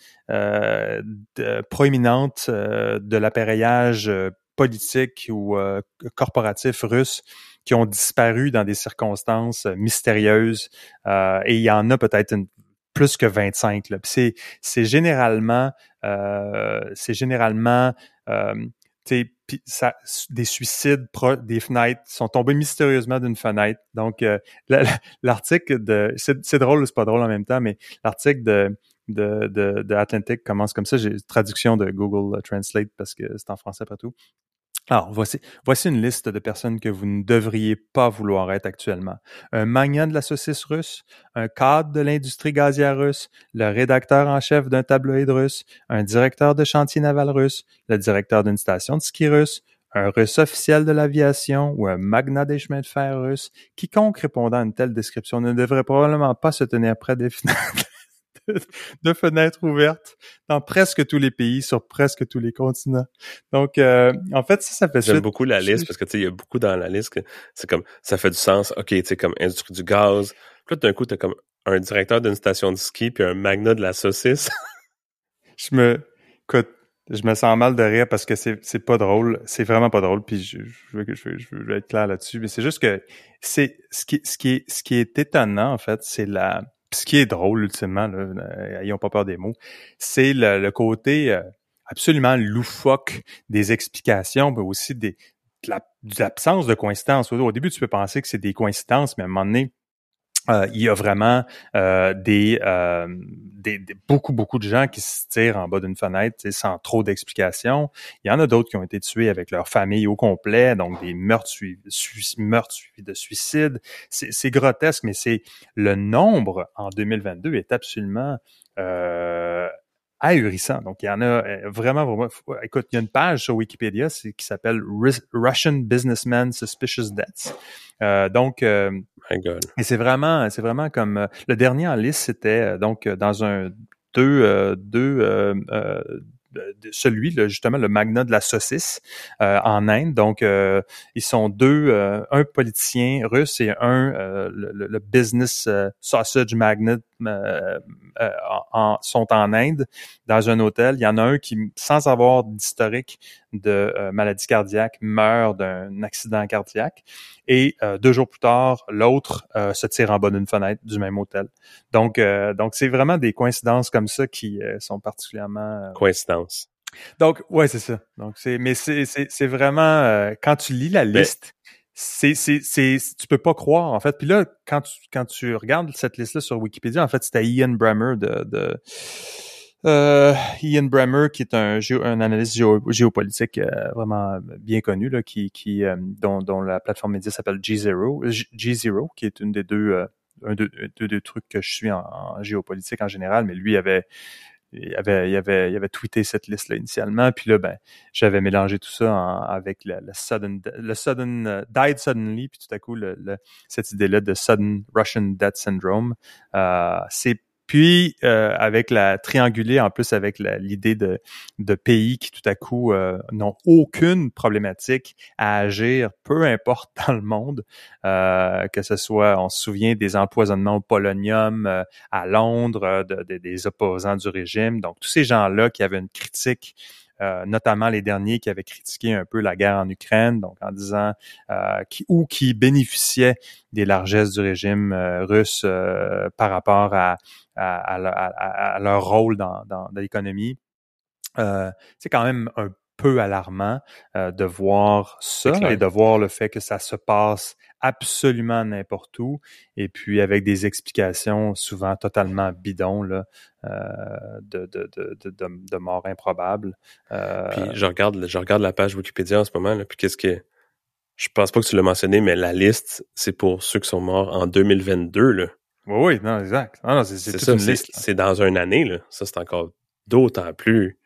Speaker 2: proéminentes de l'appareillage politiques ou euh, corporatifs russes qui ont disparu dans des circonstances euh, mystérieuses. Euh, et il y en a peut-être plus que 25. C'est, c'est généralement, c'est généralement des suicides des fenêtres sont tombés mystérieusement d'une fenêtre. Donc, <laughs> l'article de... C'est drôle, c'est pas drôle en même temps, mais l'article de de, de, Atlantic commence comme ça. J'ai traduction de Google Translate parce que c'est en français partout. Alors, voici, une liste de personnes que vous ne devriez pas vouloir être actuellement. Un magnat de la saucisse russe, un cadre de l'industrie gazière russe, le rédacteur en chef d'un tabloïd russe, un directeur de chantier naval russe, le directeur d'une station de ski russe, un russe officiel de l'aviation ou un magnat des chemins de fer russe, quiconque répondant à une telle description ne devrait probablement pas se tenir près des <laughs> fenêtres <laughs> de fenêtres ouvertes dans presque tous les pays, sur presque tous les continents. Donc, euh, en fait, ça, ça fait
Speaker 3: J'aime beaucoup la liste parce que, tu sais, il y a beaucoup dans la liste que c'est comme, ça fait du sens. OK, tu sais, comme industrie du gaz. Puis là, d'un coup, t'as comme un directeur d'une station de ski puis un magnat de la saucisse. <laughs>
Speaker 2: je me, écoute, je me sens mal de rire parce que c'est, c'est pas drôle. C'est vraiment pas drôle. Puis je, je, veux, je, veux, je veux être clair là-dessus. Mais c'est juste que c'est, ce qui, ce qui est, ce qui est étonnant, en fait, c'est la, ce qui est drôle, ultimement, là, euh, ayons pas peur des mots, c'est le, côté euh, absolument loufoque des explications, mais aussi des, de l'absence de coïncidence. Au début, tu peux penser que c'est des coïncidences, mais à un moment donné, euh, il y a vraiment euh, des, euh, des, beaucoup beaucoup de gens qui se tirent en bas d'une fenêtre sans trop d'explications. Il y en a d'autres qui ont été tués avec leur famille au complet, donc des meurtres suivis, meurtres de suicides. C'est grotesque, mais c'est le nombre en 2022 est absolument ahurissant. Donc, il y en a vraiment, vraiment. Écoute, il y a une page sur Wikipédia qui s'appelle Russian Businessmen Suspicious Deaths. Euh, donc, euh, et c'est vraiment, c'est vraiment comme euh, le dernier en liste, c'était donc dans un deux, deux celui, justement, le magnat de la saucisse en Inde. Donc, ils sont deux, un politicien russe et un, le, business sausage magnat en, sont en Inde dans un hôtel. Il y en a un qui, sans avoir d'historique de maladie cardiaque, meurt d'un accident cardiaque. Et deux jours plus tard, l'autre se tire en bas d'une fenêtre du même hôtel. Donc, donc c'est vraiment des coïncidences comme ça qui sont particulièrement
Speaker 3: coïncidences.
Speaker 2: Donc, ouais, c'est ça. Donc, c'est, mais c'est, c'est, c'est vraiment quand tu lis la ben liste, c'est, c'est, c'est, tu peux pas croire, en fait. Puis là, quand tu, quand tu regardes cette liste-là sur Wikipédia, en fait, c'était Ian Bremmer de, de euh, Ian Bremmer, qui est un, un analyste géopolitique euh, vraiment bien connu, là, qui, qui, euh, dont, dont la plateforme média s'appelle G0, G0, qui est une des deux un de deux trucs que je suis en, géopolitique en général, mais lui avait il avait, il avait, il avait tweeté cette liste-là initialement, puis là, ben, j'avais mélangé tout ça avec le, sudden, le sudden, uh, died suddenly, puis tout à coup, le, cette idée-là de sudden Russian death syndrome. Euh, c'est puis euh, avec la triangulée en plus avec l'idée de, de pays qui tout à coup euh, n'ont aucune problématique à agir, peu importe <laughs> dans le monde, euh, que ce soit, on se souvient des empoisonnements au polonium à Londres, des opposants du régime. Donc tous ces gens-là qui avaient une critique euh, notamment les derniers qui avaient critiqué un peu la guerre en Ukraine, donc en disant euh, qui, ou qui bénéficiaient des largesses du régime euh, russe par rapport à, à, leur rôle dans, dans, dans l'économie. c'est quand même un peu alarmant euh, de voir ça et de voir le fait que ça se passe absolument n'importe où et puis avec des explications souvent totalement bidons là, euh, de, de, de, de, morts improbables.
Speaker 3: Euh, puis je regarde, je regarde la page Wikipédia en ce moment, là, puis qu'est-ce que... Je pense pas que tu l'as mentionné, mais la liste, c'est pour ceux qui sont morts en 2022. Là.
Speaker 2: Oui, oui, non, exact. Non, non, c'est.
Speaker 3: C'est dans une année, là. Ça, c'est encore d'autant plus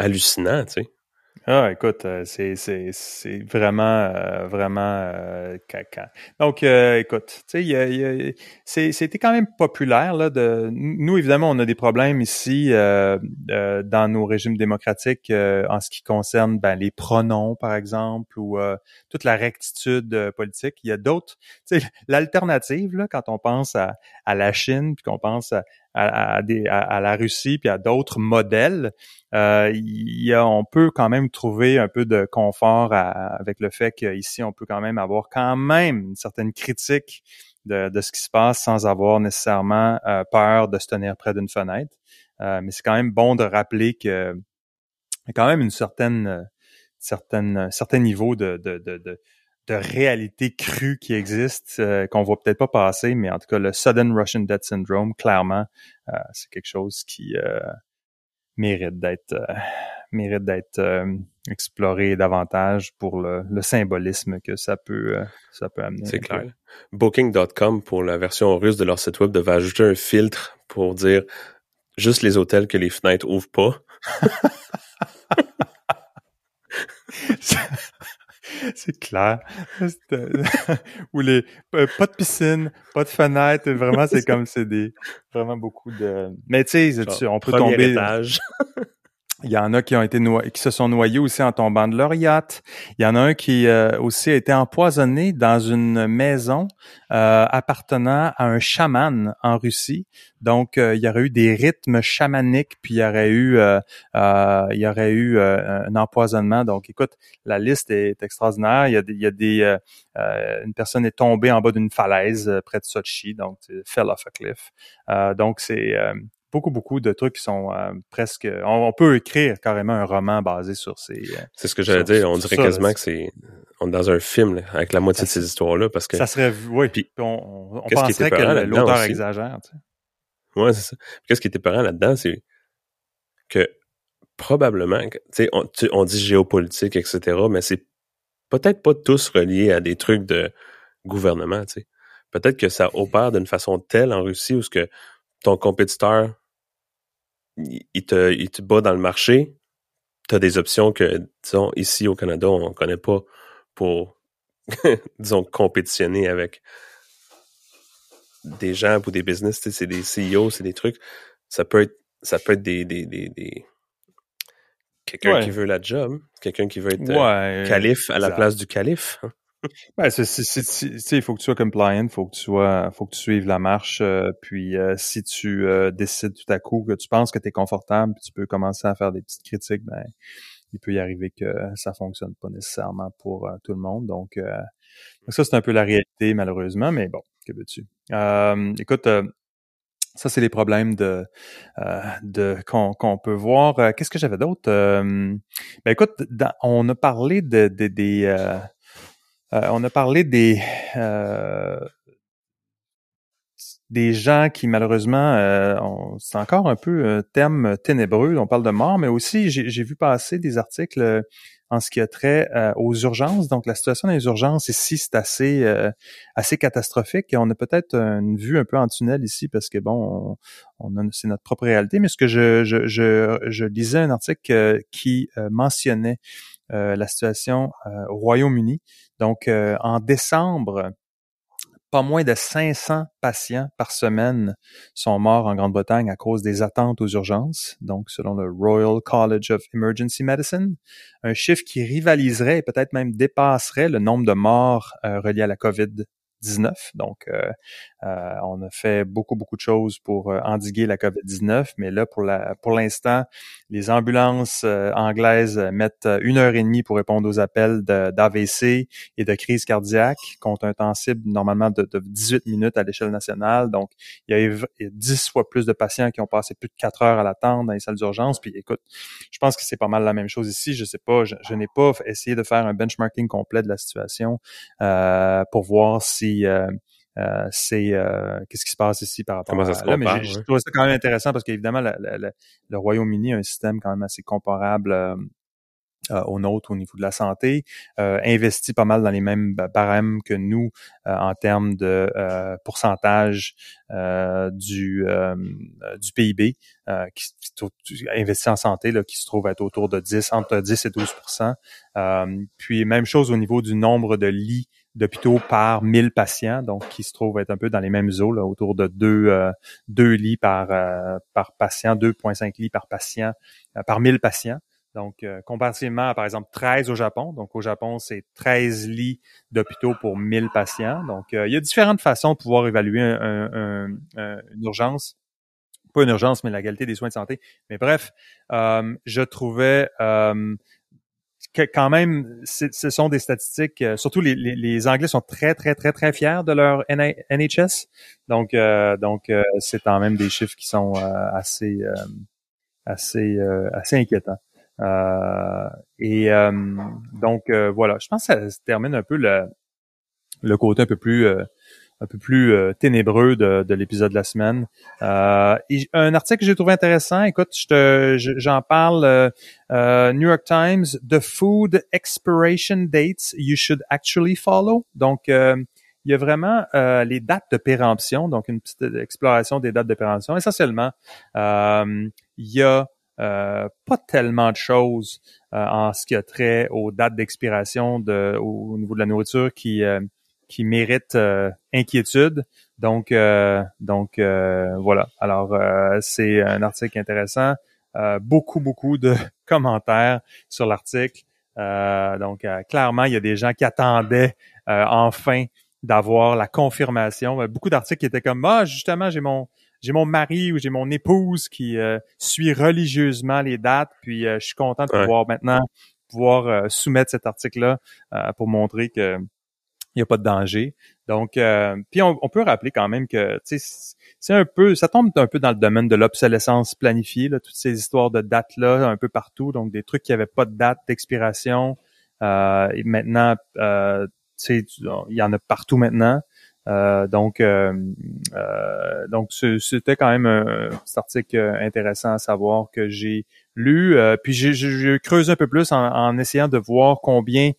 Speaker 3: hallucinant, tu sais.
Speaker 2: Ah, écoute, euh, c'est, vraiment, euh, vraiment euh, caca. Donc, écoute, tu sais, c'était quand même populaire là. De, nous, évidemment, on a des problèmes ici dans nos régimes démocratiques en ce qui concerne ben, les pronoms, par exemple, ou toute la rectitude politique. Il y a d'autres, tu sais, l'alternative là, quand on pense à, à la Chine, puis qu'on pense à, à, des, à, la Russie puis à d'autres modèles, euh, y a, on peut quand même trouver un peu de confort avec le fait qu'ici, on peut quand même avoir quand même une certaine critique de, de ce qui se passe sans avoir nécessairement euh, peur de se tenir près d'une fenêtre. Euh, mais c'est quand même bon de rappeler que y a quand même une certaine, certaine, certain niveau de, de, de de réalité crue qui existe, euh, qu'on voit peut-être pas passer, mais en tout cas, le Sudden Russian Death Syndrome, clairement, euh, c'est quelque chose qui euh, mérite d'être mérite d'être exploré davantage pour le, symbolisme que ça peut ça peut amener.
Speaker 3: C'est clair. Booking.com pour la version russe de leur site web devait ajouter un filtre pour dire juste les hôtels que les fenêtres ouvrent pas. <laughs> <laughs> <laughs>
Speaker 2: c'est clair. <laughs> Ou les pas de piscine, pas de fenêtre, vraiment c'est comme c'est des vraiment beaucoup de. Mais tu sais, on peut tomber.
Speaker 3: Étage. <laughs>
Speaker 2: Il y en a qui ont été qui se sont noyés aussi en tombant de leur yacht. Il y en a un qui euh, aussi a été empoisonné dans une maison euh, appartenant à un chaman en Russie. Donc, euh, il y aurait eu des rythmes chamaniques, puis il y aurait eu, il y aurait eu un empoisonnement. Donc, écoute, la liste est extraordinaire. Il y a des, il y a des une personne est tombée en bas d'une falaise près de Sochi, donc fell off a cliff. donc, c'est beaucoup, beaucoup de trucs qui sont euh, presque... On, peut écrire carrément un roman basé sur ces... Euh,
Speaker 3: c'est ce que j'allais dire. On dirait quasiment que c'est... On est dans un film avec la moitié de ces histoires-là parce que...
Speaker 2: Ça serait... Oui, puis on, on penserait que l'auteur exagère. Tu sais.
Speaker 3: Ouais, c'est ça. Qu'est-ce qui était parent là-dedans, c'est que probablement, tu sais, on, on dit géopolitique, etc., mais c'est peut-être pas tous reliés à des trucs de gouvernement, tu sais. Peut-être que ça opère d'une façon telle en Russie où ce que ton compétiteur il te, il te bat dans le marché, tu as des options que, disons, ici au Canada, on connaît pas pour, <laughs> disons, compétitionner avec des gens ou des business, c'est des CEO, c'est des trucs. Ça peut être, ça peut être des, des, des, des... quelqu'un qui veut la job, quelqu'un qui veut être euh, calife à la place du calife. Hein.
Speaker 2: Ben, il faut que tu sois compliant, faut que tu sois, faut que tu suives la marche. Euh, puis euh, si tu euh, décides tout à coup que tu penses que tu es confortable, puis tu peux commencer à faire des petites critiques, ben il peut y arriver que ça fonctionne pas nécessairement pour tout le monde. Donc, ça, c'est un peu la réalité, malheureusement, mais bon, que veux-tu? écoute, ça, c'est les problèmes de, de qu'on peut voir. Qu'est-ce que j'avais d'autre? ben écoute, on a parlé de, de des euh, on a parlé des euh, des gens qui malheureusement, euh, c'est encore un peu un terme ténébreux. On parle de mort, mais aussi j'ai vu passer des articles euh, en ce qui a trait aux urgences. Donc la situation les urgences ici, c'est assez assez catastrophique. on a peut-être une vue un peu en tunnel ici parce que bon, on, c'est notre propre réalité. Mais ce que je, je, je lisais un article qui mentionnait la situation au Royaume-Uni. Donc en décembre pas moins de 500 patients par semaine sont morts en Grande-Bretagne à cause des attentes aux urgences, donc selon le Royal College of Emergency Medicine, un chiffre qui rivaliserait et peut-être même dépasserait le nombre de morts euh, reliés à la COVID 19. Donc, euh, euh, on a fait beaucoup, beaucoup de choses pour euh, endiguer la COVID-19, mais là, pour la, pour l'instant, les ambulances anglaises mettent une heure et demie pour répondre aux appels d'AVC et de crise cardiaque, contre un temps cible normalement de, de 18 minutes à l'échelle nationale. Donc, il y, a, a 10 fois plus de patients qui ont passé plus de 4 heures à l'attente dans les salles d'urgence. Puis, écoute, je pense que c'est pas mal la même chose ici. Je sais pas, je, je n'ai pas essayé de faire un benchmarking complet de la situation pour voir si euh, euh, c'est euh, qu'est-ce qui se passe ici par rapport
Speaker 3: à ça. mais
Speaker 2: je, trouve ça quand même intéressant parce qu'évidemment le Royaume-Uni a un système quand même assez comparable au nôtre au niveau de la santé, investit pas mal dans les mêmes barèmes que nous en termes de pourcentage du du PIB qui, qui, investi en santé là, qui se trouve être autour de 10 entre 10 et 12% puis même chose au niveau du nombre de lits d'hôpitaux par 1000 patients, donc qui se trouvent être un peu dans les mêmes eaux, là, autour de deux, euh, deux lits par, euh, par patient, 2,5 lits par patient, euh, par 1000 patients. Donc, comparativement à, par exemple, 13 au Japon. Donc, au Japon, c'est 13 lits d'hôpitaux pour 1000 patients. Donc, il y a différentes façons de pouvoir évaluer une urgence. Pas une urgence, mais la qualité des soins de santé. Mais bref, je trouvais quand même, ce sont des statistiques, euh, surtout les, les, Anglais sont très, très, très, très fiers de leur NHS. Donc, euh, donc euh, c'est quand même des chiffres qui sont assez, assez, assez inquiétants. et donc, voilà, je pense que ça se termine un peu le, le côté un peu plus un peu plus euh, ténébreux de, de l'épisode de la semaine. Euh, un article que j'ai trouvé intéressant, écoute, je te, j'en parle, euh, euh, New York Times, The Food Expiration Dates You Should Actually Follow. Donc, il y a vraiment les dates de péremption, donc une petite exploration des dates de péremption. Essentiellement, il y a pas tellement de choses en ce qui a trait aux dates d'expiration de, au, niveau de la nourriture qui qui mérite euh, inquiétude. Donc, euh, donc euh, voilà. Alors, c'est un article intéressant. beaucoup, beaucoup de <laughs> commentaires sur l'article. donc, clairement, il y a des gens qui attendaient enfin d'avoir la confirmation. Beaucoup d'articles qui étaient comme ah justement j'ai mon j'ai mon mari ou j'ai mon épouse qui suit religieusement les dates, puis je suis content de pouvoir maintenant pouvoir soumettre cet article-là pour montrer que il n'y a pas de danger. Donc, euh, puis on, peut rappeler quand même que c'est un peu, ça tombe un peu dans le domaine de l'obsolescence planifiée, là, toutes ces histoires de dates là, un peu partout, donc des trucs qui n'avaient pas de date d'expiration. Euh, et maintenant, euh, il y en a partout maintenant. Euh, donc, euh, euh, donc c'était quand même un, petit article intéressant à savoir que j'ai lu. puis j'ai creusé un peu plus en, essayant de voir combien,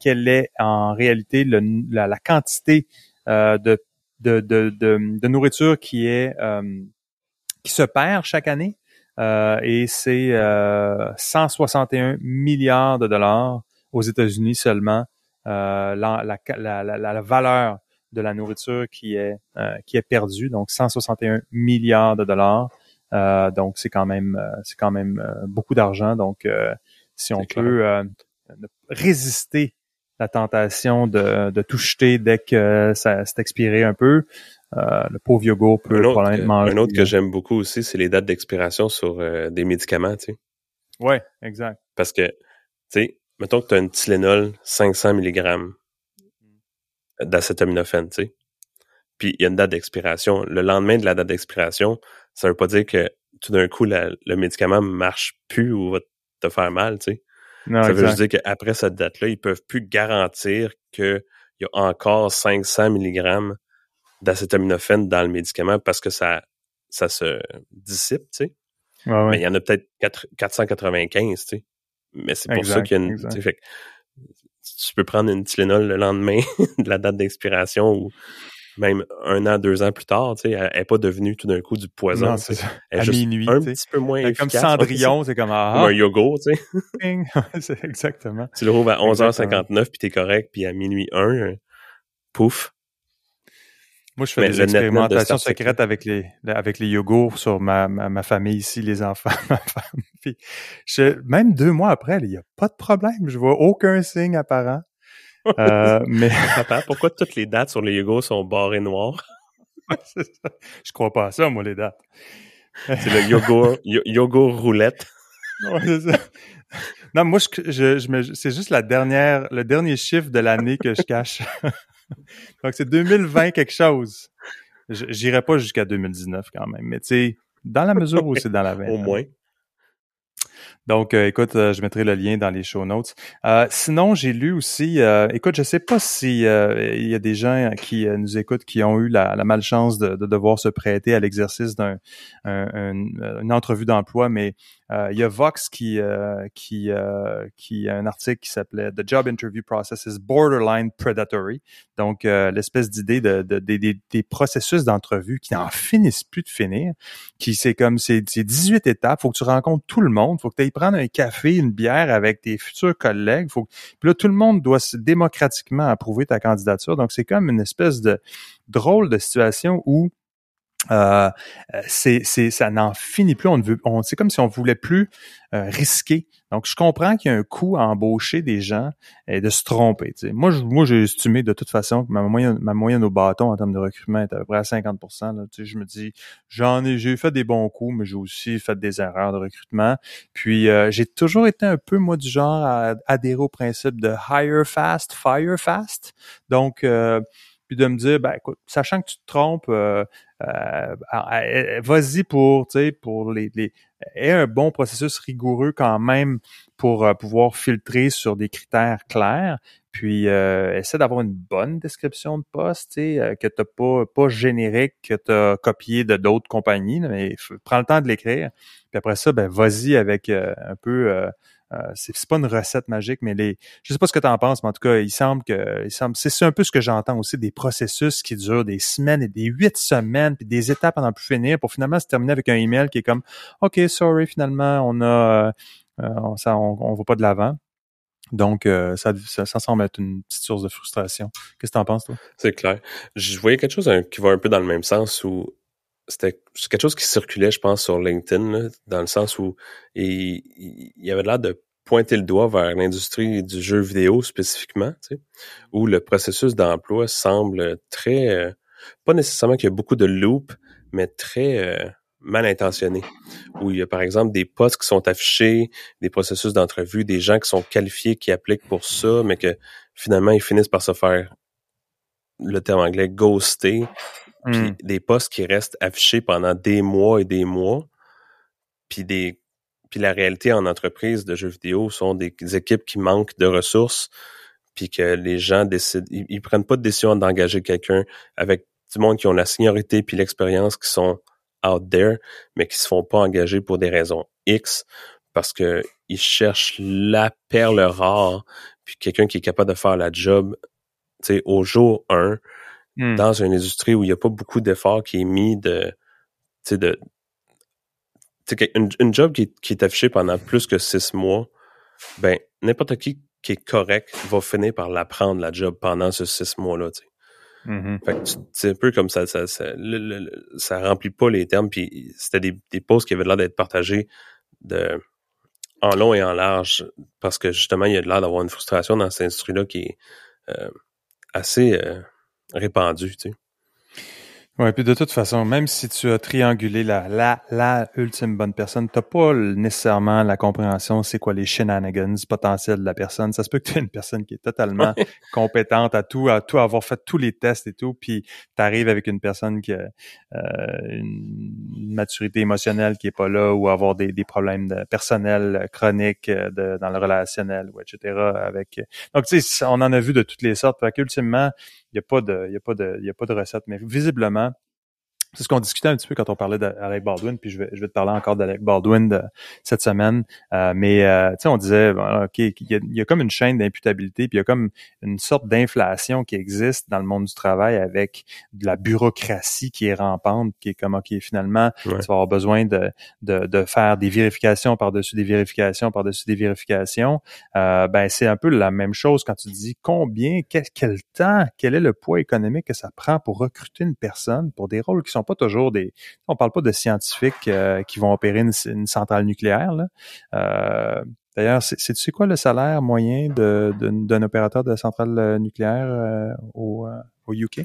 Speaker 2: quelle est en réalité la, quantité de, de, de, de, nourriture qui est qui se perd chaque année? et c'est 161 milliards de dollars aux États-Unis seulement. la, la, la, la, valeur de la nourriture qui est euh, qui est perdue, donc 161 milliards de dollars. Euh, donc c'est quand même euh, c'est quand même beaucoup d'argent. Donc si on peut résister la tentation de, de tout jeter dès que ça s'est expiré un peu, le pauvre yogourt peut
Speaker 3: un autre, Un autre que j'aime beaucoup aussi, c'est les dates d'expiration sur des médicaments, tu sais.
Speaker 2: Ouais, exact.
Speaker 3: Parce que, tu sais, mettons que tu as une Tylenol 500 mg d'acétaminophène, tu sais. Puis il y a une date d'expiration. Le lendemain de la date d'expiration, ça veut pas dire que tout d'un coup, le médicament marche plus ou va te faire mal, tu sais. Ça veut juste dire qu'après cette date-là, ils peuvent plus garantir qu'il y a encore 500 mg d'acétaminophène dans le médicament parce que ça, ça se dissipe, tu sais. Mais il y en a peut-être 495, tu sais. Mais c'est pour ça qu'il y a une... tu peux prendre une Tylenol le lendemain <laughs> de la date d'expiration ou même un an, deux ans plus tard, tu sais, elle n'est pas devenue tout d'un coup du poison. Non,
Speaker 2: c'est
Speaker 3: Elle
Speaker 2: à minuit, un
Speaker 3: petit peu moins
Speaker 2: Comme Cendrillon, c'est comme, ah,
Speaker 3: comme un yogourt, tu sais. <laughs> <laughs>
Speaker 2: exactement.
Speaker 3: Tu le rouvres à 11h59 puis t'es correct, puis à minuit 1, euh, pouf,
Speaker 2: moi, je fais des expérimentations secrètes avec les avec les yogourts sur ma, ma, famille ici, les enfants, <laughs> ma femme. Puis je, même deux mois après, il n'y a pas de problème. Je vois aucun signe apparent. Euh, <laughs> mais
Speaker 3: Papa, pourquoi toutes les dates sur les yogourts sont barrées noires? <laughs>
Speaker 2: je crois pas à ça, moi, les dates. <laughs>
Speaker 3: C'est le yogourt, yogourt roulette.
Speaker 2: Ouais, ça. Non, moi, je, je, je c'est juste la dernière, le dernier chiffre de l'année que je cache. Donc, c'est 2020 quelque chose. J'irai pas jusqu'à 2019 quand même, mais tu sais, dans la mesure où c'est dans la veine.
Speaker 3: Au moins.
Speaker 2: Donc, euh, écoute, euh, je mettrai le lien dans les show notes. Euh, sinon, j'ai lu aussi, écoute, je sais pas si il y a des gens qui nous écoutent qui ont eu la, malchance de, devoir se prêter à l'exercice d'un une entrevue d'emploi, mais il y a Vox qui qui qui a un article qui s'appelait The Job Interview Process is Borderline Predatory. Donc, l'espèce d'idée de, des processus d'entrevue qui n'en finissent plus de finir, qui c'est comme c'est 18 étapes, faut que tu rencontres tout le monde, faut que tu prendre un café, une bière avec tes futurs collègues. Faut... Puis là, tout le monde doit démocratiquement approuver ta candidature. Donc, c'est comme une espèce de drôle de situation où euh, c'est, c'est, ça n'en finit plus. On ne veut, on, c'est comme si on voulait plus euh, risquer. Donc, je comprends qu'il y a un coût à embaucher des gens et de se tromper. Moi, je, moi, j'ai estimé de toute façon que ma moyenne, ma moyenne au bâton en termes de recrutement est à peu près à 50% là, Je me dis, j'en ai, j'ai fait des bons coups, mais j'ai aussi fait des erreurs de recrutement. Puis, euh, j'ai toujours été un peu, moi, du genre à adhérer au principe de hire fast, fire fast. Donc, euh, de me dire, ben écoute, sachant que tu te trompes, euh, euh, vas-y pour, tu sais, pour les, les un bon processus rigoureux quand même pour euh, pouvoir filtrer sur des critères clairs. Puis euh, essaie d'avoir une bonne description de poste, tu sais, que t'as pas pas générique, que tu as copié de d'autres compagnies, mais prends le temps de l'écrire. Puis après ça, ben vas-y avec un peu euh, c'est pas une recette magique, mais les, je sais pas ce que tu en penses, mais en tout cas, il semble que, il semble, c'est un peu ce que j'entends aussi des processus qui durent des semaines et des huit semaines, puis des étapes pendant plus finir, pour finalement se terminer avec un email qui est comme, ok, sorry, finalement, on a, euh, on, ça, on, va pas de l'avant. Donc, euh, ça, ça, semble être une petite source de frustration. Qu'est-ce que tu en penses, toi?
Speaker 3: C'est clair. Je voyais quelque chose hein, qui va un peu dans le même sens où c'était quelque chose qui circulait, je pense, sur LinkedIn, dans le sens où il, il avait l'air de pointer le doigt vers l'industrie du jeu vidéo spécifiquement, tu sais, où le processus d'emploi semble très, euh, pas nécessairement qu'il y a beaucoup de loops, mais très euh, mal intentionné. Où il y a par exemple des postes qui sont affichés, des processus d'entrevue, des gens qui sont qualifiés, qui appliquent pour ça, mais que finalement ils finissent par se faire le terme anglais ghoster, puis hmm. des postes qui restent affichés pendant des mois et des mois, puis des puis la réalité en entreprise de jeux vidéo sont des équipes qui manquent de ressources, puis que les gens décident, ils, prennent pas de décision d'engager quelqu'un avec du monde qui ont la seniorité puis l'expérience qui sont out there, mais qui se font pas engager pour des raisons X, parce que ils cherchent la perle rare, puis quelqu'un qui est capable de faire la job, tu sais, au jour 1, hmm. dans une industrie où il n'y a pas beaucoup d'efforts qui est mis de, de, une, une job qui, qui, est affichée pendant plus que six mois, ben n'importe qui qui est correct va finir par l'apprendre la job pendant ces six mois-là. Tu sais. Mm-hmm. c'est un peu comme ça, ça, ça, ça remplit pas les termes. Puis c'était des, des posts qui avaient l'air d'être partagés de en long et en large parce que justement il y a l'air d'avoir une frustration dans cette industrie-là qui est euh, assez euh, répandue. Tu sais.
Speaker 2: Ouais, puis de toute façon, même si tu as triangulé la, la, la ultime bonne personne, t'as pas nécessairement la compréhension c'est quoi les shenanigans potentiels de la personne. Ça se peut que tu aies une personne qui est totalement <laughs> compétente à tout, à tout, avoir fait tous les tests et tout, puis tu arrives avec une personne qui a euh, une maturité émotionnelle qui est pas là ou avoir des, des problèmes de personnels chroniques euh, de, dans le relationnel, ou etc. Avec... Donc, tu sais, on en a vu de toutes les sortes. Fait qu'ultimement, n'y a pas de, il y a pas de, il y a pas de recette. Mais visiblement, c'est ce qu'on discutait un petit peu quand on parlait d'Alec Baldwin, puis je vais, je vais te parler encore d'Alec Baldwin de, cette semaine. Euh, mais euh, tu sais, on disait, ok, il y, a, comme une chaîne d'imputabilité, puis il y a comme une sorte d'inflation qui existe dans le monde du travail avec de la bureaucratie qui est rampante, qui est comme ok, finalement, tu vas avoir besoin de, de, de faire des vérifications par-dessus des vérifications par-dessus des vérifications. Euh, ben c'est un peu la même chose quand tu dis combien, quel, quel temps, quel est le poids économique que ça prend pour recruter une personne pour des rôles qui sont pas toujours des. On parle pas de scientifiques euh, qui vont opérer une, centrale nucléaire. Euh, d'ailleurs, c'est, tu sais quoi le salaire moyen de, d'un opérateur de centrale euh, nucléaire au, au UK?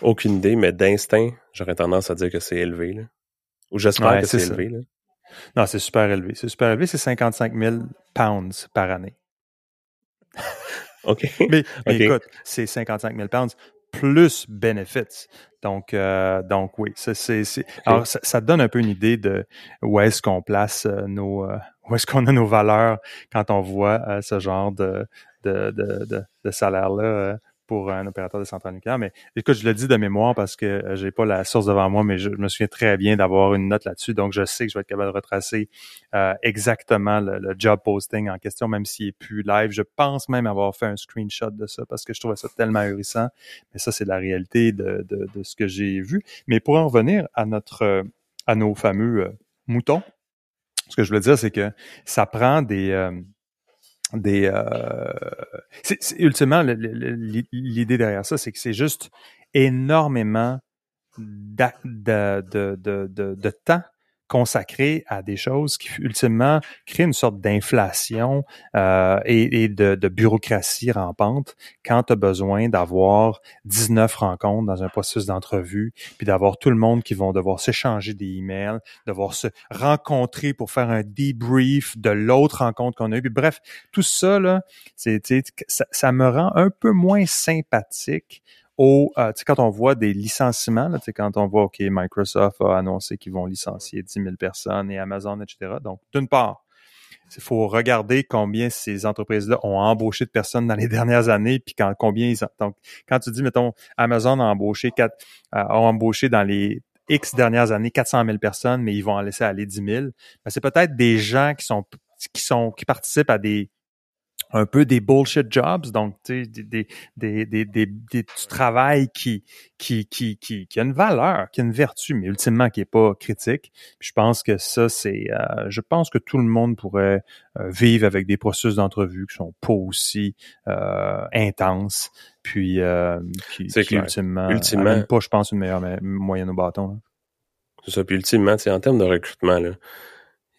Speaker 3: Aucune idée, mais d'instinct, j'aurais tendance à dire que c'est élevé. Là. Ou j'espère que c'est, élevé. Là.
Speaker 2: Non, c'est super élevé. C'est super élevé. C'est 55 000 pounds par année. <laughs>
Speaker 3: OK. <laughs>
Speaker 2: mais, écoute, c'est 55 000 pounds plus benefits. Donc, euh, donc oui, c'est, c'est, alors ça, ça, donne un peu une idée de où est-ce qu'on place euh, nos, euh, <laughs> où est-ce qu'on a nos valeurs quand on voit ce genre de, de, de, de, de salaire-là pour un opérateur de centrale nucléaire. Mais écoute, je le dis de mémoire parce que euh, j'ai pas la source devant moi, mais je, me souviens très bien d'avoir une note là-dessus. Donc, je sais que je vais être capable de retracer euh, exactement le, job posting en question, même s'il est plus live. Je pense même avoir fait un screenshot de ça parce que je trouvais ça tellement ahurissant. Mais ça, c'est la réalité de, de, ce que j'ai vu. Mais pour en revenir à notre euh, à nos fameux moutons, ce que je veux dire, c'est que ça prend des des euh, ultimement l'idée derrière ça c'est que c'est juste énormément de, de, de, de, temps consacré à des choses qui ultimement créent une sorte d'inflation euh, et, de, bureaucratie rampante quand tu as besoin d'avoir 19 rencontres dans un processus d'entrevue, puis d'avoir tout le monde qui vont devoir s'échanger des emails, devoir se rencontrer pour faire un debrief de l'autre rencontre qu'on a eue. bref, tout ça, là, ça, ça me rend un peu moins sympathique au, euh, quand on voit des licenciements, là, quand on voit, OK, Microsoft a annoncé qu'ils vont licencier 10 000 personnes et Amazon, etc. Donc, d'une part, il faut regarder combien ces entreprises-là ont embauché de personnes dans les <laughs> dernières années, puis quand, combien ils ont. Donc, quand tu dis, mettons, Amazon a embauché, quatre, euh, a embauché dans les X dernières années 400 000 personnes, mais ils vont en laisser aller 10 000, ben, c'est peut-être des gens qui sont qui sont qui participent à des un peu des bullshit jobs, donc tu sais, des, des, des, des, du travail qui, qui, qui, qui, qui a une valeur, qui a une vertu, mais ultimement qui est pas critique. je pense que ça, c'est, euh, je pense que tout le monde pourrait euh, vivre avec des processus d'entrevue qui sont pas aussi euh, intenses, puis euh, qui, qui ultimement, ultimement pas, je pense, une meilleure moyenne au bâton.
Speaker 3: C'est ça. Puis ultimement, en termes de recrutement, là,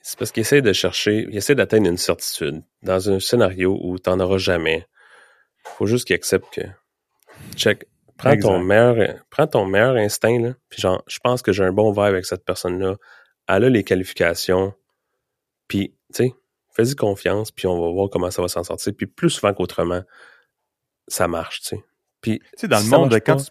Speaker 3: c'est parce qu'il essaie de chercher, il essaie d'atteindre une certitude dans un scénario où tu n'en auras jamais. Faut juste qu'il accepte que, check, prends ton meilleur, prends ton meilleur instinct, là, puis genre, je pense que j'ai un bon vibe avec cette personne-là. Elle a les qualifications, puis, tu sais, fais-y confiance, puis on va voir comment ça va s'en sortir. Puis plus souvent qu'autrement, ça marche, tu sais. Puis,
Speaker 2: tu sais, dans le monde, quand, tu,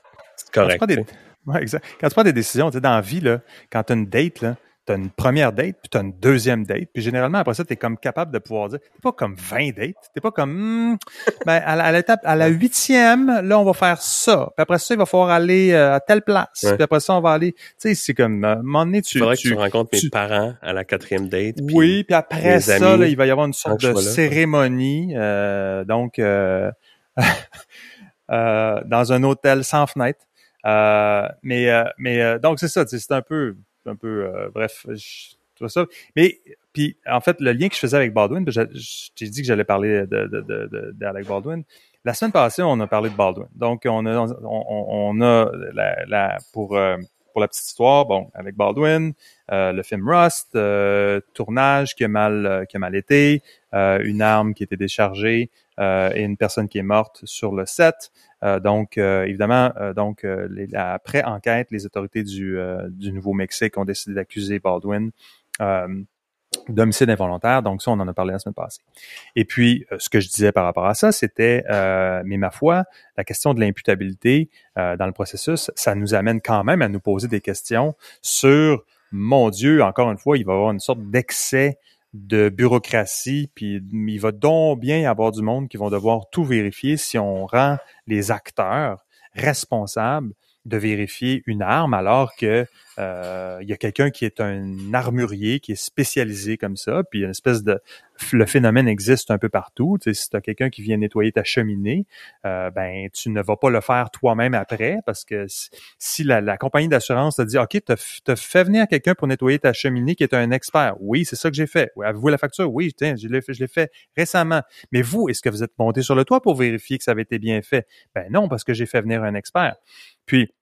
Speaker 2: correct, quand tu prends des, ouais, exact. Quand tu prends des décisions, tu sais, dans la vie, là, quand tu as une date, là, tu as une première date, puis tu as une deuxième date. Puis généralement, après ça, tu es comme capable de pouvoir dire, t'es pas comme 20 dates, t'es pas comme, hmm, <laughs> ben, à l'étape, à la huitième, là, on va faire ça. Puis après ça, il va falloir aller euh, à telle place. Puis après ça, on va aller, tu sais, c'est comme, euh, à un moment donné, tu...
Speaker 3: Il faudrait que tu rencontres mes parents à la quatrième date.
Speaker 2: oui, puis après ça, là, il va y avoir une sorte de cérémonie. Euh, donc, <laughs> euh, dans un hôtel sans fenêtre. mais, mais donc, c'est ça, c'est un peu un peu, euh, bref, trouve ça. Mais, puis, en fait, le lien que je faisais avec Baldwin, j'ai dit que j'allais parler d'Alec de, Baldwin. La semaine passée, on a parlé de Baldwin. Donc, on a, on, a pour, euh, pour la petite histoire, bon, avec Baldwin, euh, le film Rust, tournage qui a mal, qui a mal été, une arme qui était déchargée et une personne qui est morte sur le set. Euh, donc, euh, évidemment, euh, donc après enquête, les autorités du, du Nouveau-Mexique ont décidé d'accuser Baldwin d'homicide involontaire. Donc, ça, on en a parlé la semaine passée. Et puis, ce que je disais par rapport à ça, c'était, mais ma foi, la question de l'imputabilité dans le processus, ça nous amène quand même à nous poser des questions sur, mon Dieu, encore une fois, il va y avoir une sorte d'excès de bureaucratie, puis il va donc bien y avoir du monde qui vont devoir tout vérifier si on rend les acteurs responsables de vérifier une arme alors que euh, il y a quelqu'un qui est un armurier qui est spécialisé comme ça, puis une espèce de le phénomène existe un peu partout. Tu sais, si tu as quelqu'un qui vient nettoyer ta cheminée, euh, ben tu ne vas pas le faire toi-même après parce que si la, compagnie d'assurance te dit OK, tu as fait venir quelqu'un pour nettoyer ta cheminée qui est un expert. Oui, c'est ça que j'ai fait. Avez-vous la facture? Oui, tiens, je l'ai fait, je l'ai fait récemment. Mais vous, est-ce que vous êtes monté sur le toit pour vérifier que ça avait été bien fait? Ben non, parce que j'ai fait venir un expert. Puis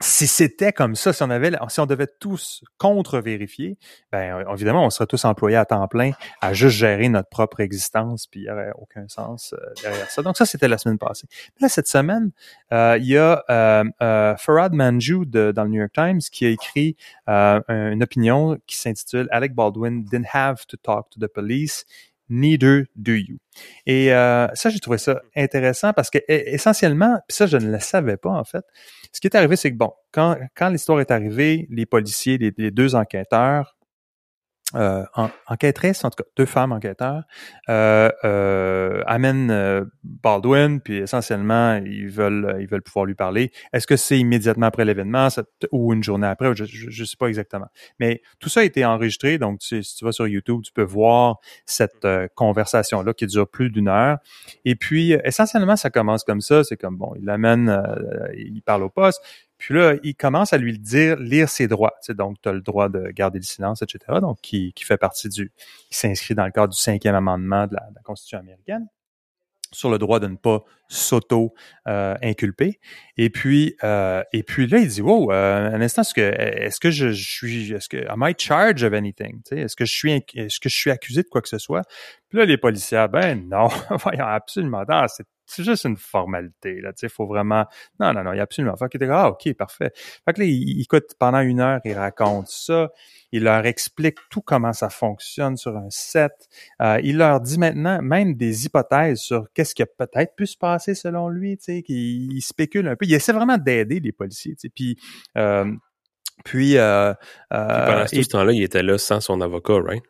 Speaker 2: si c'était comme ça, si on avait, si on devait tous contre-vérifier, ben évidemment, on serait tous employés à temps plein à juste gérer notre propre existence, puis il n'y aurait aucun sens euh, derrière ça. Donc ça, c'était la semaine passée. Là, cette semaine, euh, il y a euh, euh, Farad Manjou de, dans le New York Times qui a écrit une opinion qui s'intitule Alec Baldwin didn't have to talk to the police. Neither do you. Et euh, ça, j'ai trouvé ça intéressant parce que e, essentiellement, puis ça, je ne le savais pas en fait. Ce qui est arrivé, c'est que bon, quand, quand l'histoire est arrivée, les policiers, les deux enquêteurs euh, en, en tout cas deux femmes enquêteurs, euh, euh, amènent euh, Baldwin, puis essentiellement ils veulent ils veulent pouvoir lui parler. Est-ce que c'est immédiatement après l'événement ou une journée après Je ne sais pas exactement. Mais tout ça a été enregistré, donc tu, si tu vas sur YouTube, tu peux voir cette euh, conversation là qui dure plus d'une heure. Et puis essentiellement ça commence comme ça, c'est comme bon, il l'amène, il parle au poste, puis là, il commence à lui dire lire ses droits. Tu donc, tu as le droit de garder le silence, etc. Donc, qui, qui fait partie du, qui s'inscrit dans le cadre du cinquième amendement de la, de la Constitution américaine sur le droit de ne pas s'auto-inculper. Euh, et puis, euh, et puis là, il dit, wow, euh, un instant, est-ce que, est-ce que je, suis, est-ce que, am I charged of anything? Est-ce que je suis, est-ce que je suis accusé de quoi que ce soit? Puis là, les policiers, ben non, <laughs> voyons, absolument, non, c'est c'est juste une formalité. Là, il faut vraiment. Non, non, non, il y a absolument. Fait qu'il ah, OK, parfait. Fait que là, il, écoute pendant une heure, il raconte ça. Il leur explique tout comment ça fonctionne sur un set. Euh, il leur dit maintenant même des hypothèses sur qu'est-ce qui a peut-être pu se passer selon lui, tu sais, qu'il spécule un peu. Il essaie vraiment d'aider les policiers, tu sais. Puis euh, puis, euh,
Speaker 3: euh pendant tout ce temps-là, il était là sans son avocat, right?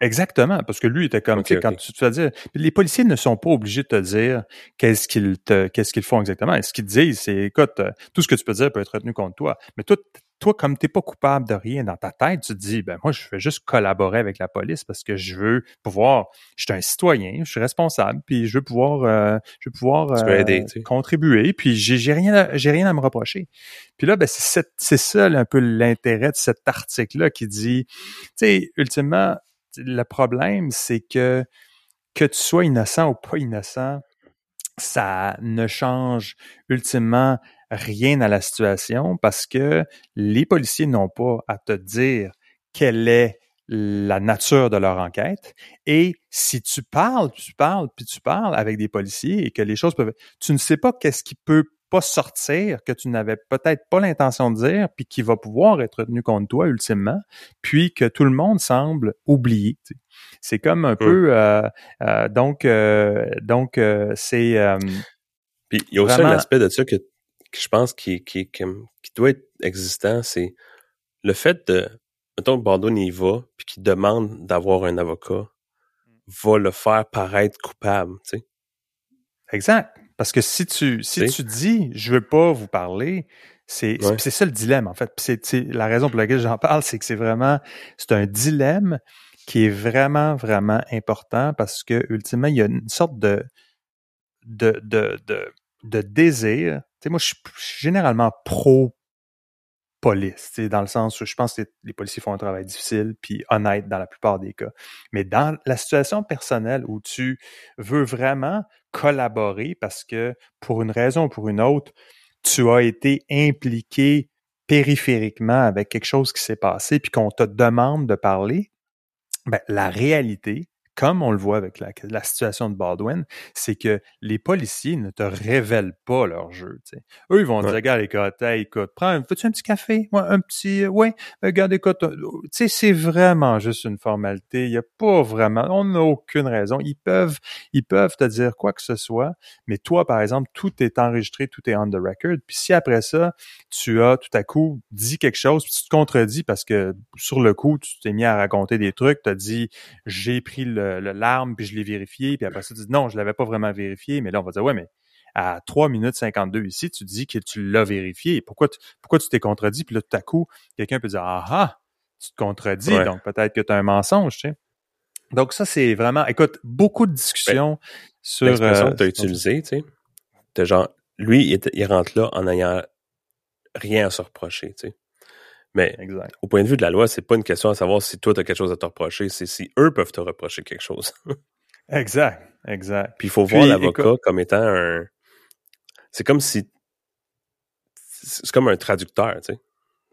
Speaker 2: Exactement, parce que lui était comme, quand tu te fais dire, les policiers ne sont pas obligés de te dire qu'est-ce qu'ils te, qu'est-ce qu'ils font exactement. Et ce qu'ils disent, c'est, écoute, euh, tout ce que tu peux dire peut être retenu contre toi, mais toi, toi, comme t'es pas coupable de rien dans ta tête, tu te dis, ben moi, je vais juste collaborer avec la police parce que je veux pouvoir, je suis un citoyen, je suis responsable, puis je veux pouvoir, euh, je veux pouvoir euh, contribuer, puis j'ai, rien, j'ai rien à me reprocher. Puis là, ben c'est, c'est ça un peu l'intérêt de cet article-là qui dit, tu sais, ultimement, le problème, c'est que que tu sois innocent ou pas innocent, ça ne change ultimement rien à la situation parce que les policiers n'ont pas à te dire quelle est la nature de leur enquête. Et si tu parles, tu parles, puis tu parles avec des policiers et que les choses peuvent... Tu ne sais pas qu'est-ce qui peut pas sortir, que tu n'avais peut-être pas l'intention de dire, puis qui va pouvoir être tenu contre toi ultimement, puis que tout le monde semble oublier. C'est comme un peu euh, euh, donc euh, donc c'est
Speaker 3: puis il y a aussi un aspect de ça que, je pense qui, qui, qui, doit être existant, c'est le fait de mettons que Bordeaux y va puis qu'il demande d'avoir un avocat va le faire paraître coupable, tu sais.
Speaker 2: Exact. Parce que si tu si tu dis je veux pas vous parler, c'est c'est ça le dilemme en fait. C'est la raison pour laquelle j'en <laughs> parle, c'est que c'est vraiment c'est un dilemme qui est vraiment vraiment important parce que ultimement il y a une sorte de de de de, de désir. Tu sais moi je suis généralement pro police, dans le sens où je pense que les policiers font un travail difficile puis honnête dans la plupart des cas. Mais dans la situation personnelle où tu veux vraiment collaborer parce que pour une raison ou pour une autre, tu as été impliqué périphériquement avec quelque chose qui s'est passé puis qu'on te demande de parler, ben, la réalité, comme on le voit avec la, la situation de Baldwin, c'est que les policiers ne te révèlent pas leur jeu. Eux, ils vont dire, regarde, écoute, hey, écoute, prends, veux-tu un petit café? Ouais, un petit, ouais, regarde, écoute, tu sais, c'est vraiment juste une formalité. Il n'y a pas vraiment, on n'a aucune raison. Ils peuvent, ils peuvent te dire quoi que ce soit, mais toi, par exemple, tout est enregistré, tout est on the record. Puis si après ça, tu as tout à coup dit quelque chose, puis tu te contredis parce que sur le coup, tu t'es mis à raconter des trucs, tu as dit, j'ai pris le, l'arme, puis je l'ai vérifié, puis après ça, tu dis, non, je l'avais pas vraiment vérifié, mais là, on va dire, ouais, mais à 3 minutes 52 ici, tu dis que tu l'as vérifié. Pourquoi tu, pourquoi tu t'es contredit? Puis là, tout à coup, quelqu'un peut dire, ah ah, tu te contredis, donc peut-être que tu as un mensonge, tu sais. Donc ça, c'est vraiment, écoute, beaucoup de discussions ben, sur...
Speaker 3: L'expression euh, que tu as utilisée, tu sais, genre, lui, il, rentre là en n'ayant rien à se reprocher, tu sais. Mais au point de vue de la loi, c'est pas une question à savoir si toi, tu as quelque chose à te reprocher, c'est si eux peuvent te reprocher quelque chose. <laughs>
Speaker 2: exact, exact.
Speaker 3: Puis il faut voir l'avocat comme étant un... C'est comme si... C'est comme un traducteur, tu sais.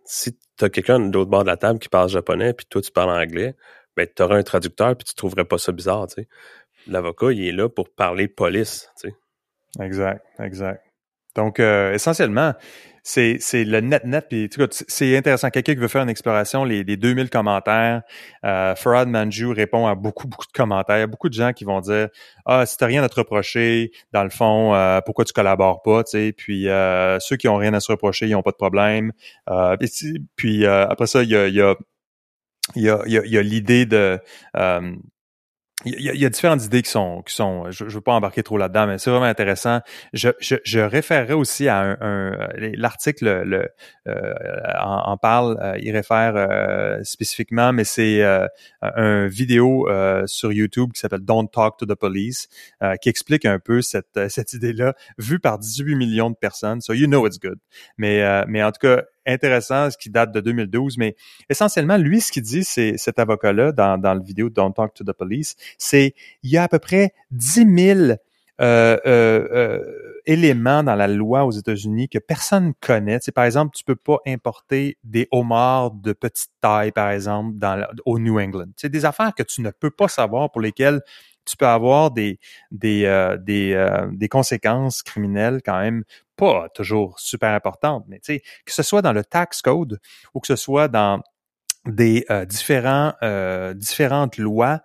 Speaker 3: Si tu as quelqu'un de l'autre bord de la table qui parle japonais, puis toi, tu parles anglais, ben, tu auras un traducteur, puis tu trouverais pas ça bizarre, tu sais. L'avocat, il est là pour parler police, tu sais.
Speaker 2: Exact, exact. Donc, euh, essentiellement, c'est, c'est le net-net. Puis, c'est intéressant. Quelqu'un qui veut faire une exploration, les, les 2000 commentaires, euh, Farad Manju répond à beaucoup, beaucoup de commentaires. Beaucoup de gens qui vont dire « Ah, si t'as rien à te reprocher, dans le fond, euh, pourquoi tu collabores pas? » Puis, euh, ceux qui ont rien à se reprocher, ils ont pas de problème. Euh, puis, après ça, il y a... Y a il y a, il y a, l'idée de il y, a, il y, a, différentes idées qui sont, qui sont je ne veux pas embarquer trop là-dedans, mais c'est vraiment intéressant. Je, je, je référerai aussi à un, un l'article le, euh, en, parle, euh, il réfère euh, spécifiquement, mais c'est euh, un vidéo sur YouTube qui s'appelle Don't Talk to the Police, qui explique un peu cette, cette idée-là, vue par 18 millions de personnes. So you know it's good. Mais, mais en tout cas, intéressant, ce qui date de 2012, mais essentiellement, lui, ce qu'il dit, c'est cet avocat-là, dans, dans le vidéo Don't Talk to the Police, c'est il y a à peu près 10 000 euh, euh, euh, éléments dans la loi aux États-Unis que personne connaît. C'est par exemple, tu peux pas importer des homards de petite taille, par exemple, dans au New England. C'est des affaires que tu ne peux pas savoir pour lesquelles tu peux avoir des des euh, des, euh, des conséquences criminelles quand même pas toujours super importantes, mais tu sais que ce soit dans le tax code ou que ce soit dans des euh, différents différentes lois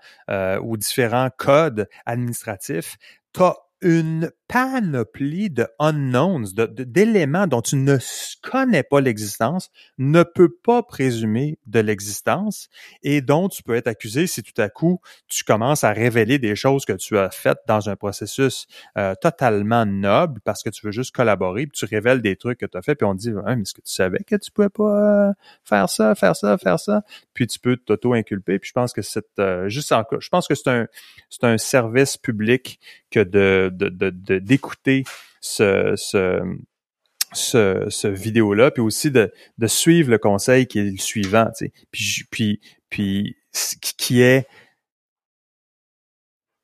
Speaker 2: ou différents codes administratifs, tu as une panoplie de unknowns, d'éléments dont tu ne connais pas l'existence, ne peux pas présumer de l'existence et dont tu peux être accusé si tout à coup tu commences à révéler des choses que tu as faites dans un processus euh, totalement noble parce que tu veux juste collaborer, puis tu révèles des trucs que tu as fait, puis on te dit mais est-ce que tu savais que tu pouvais pas euh, faire ça, faire ça, faire ça, puis tu peux t'auto-inculper, puis je pense que c'est euh, juste encore, je pense que c'est un un service public que de, de d'écouter ce, ce, vidéo-là, puis aussi de, de suivre le conseil qui est le suivant. Puis, puis, puis qui est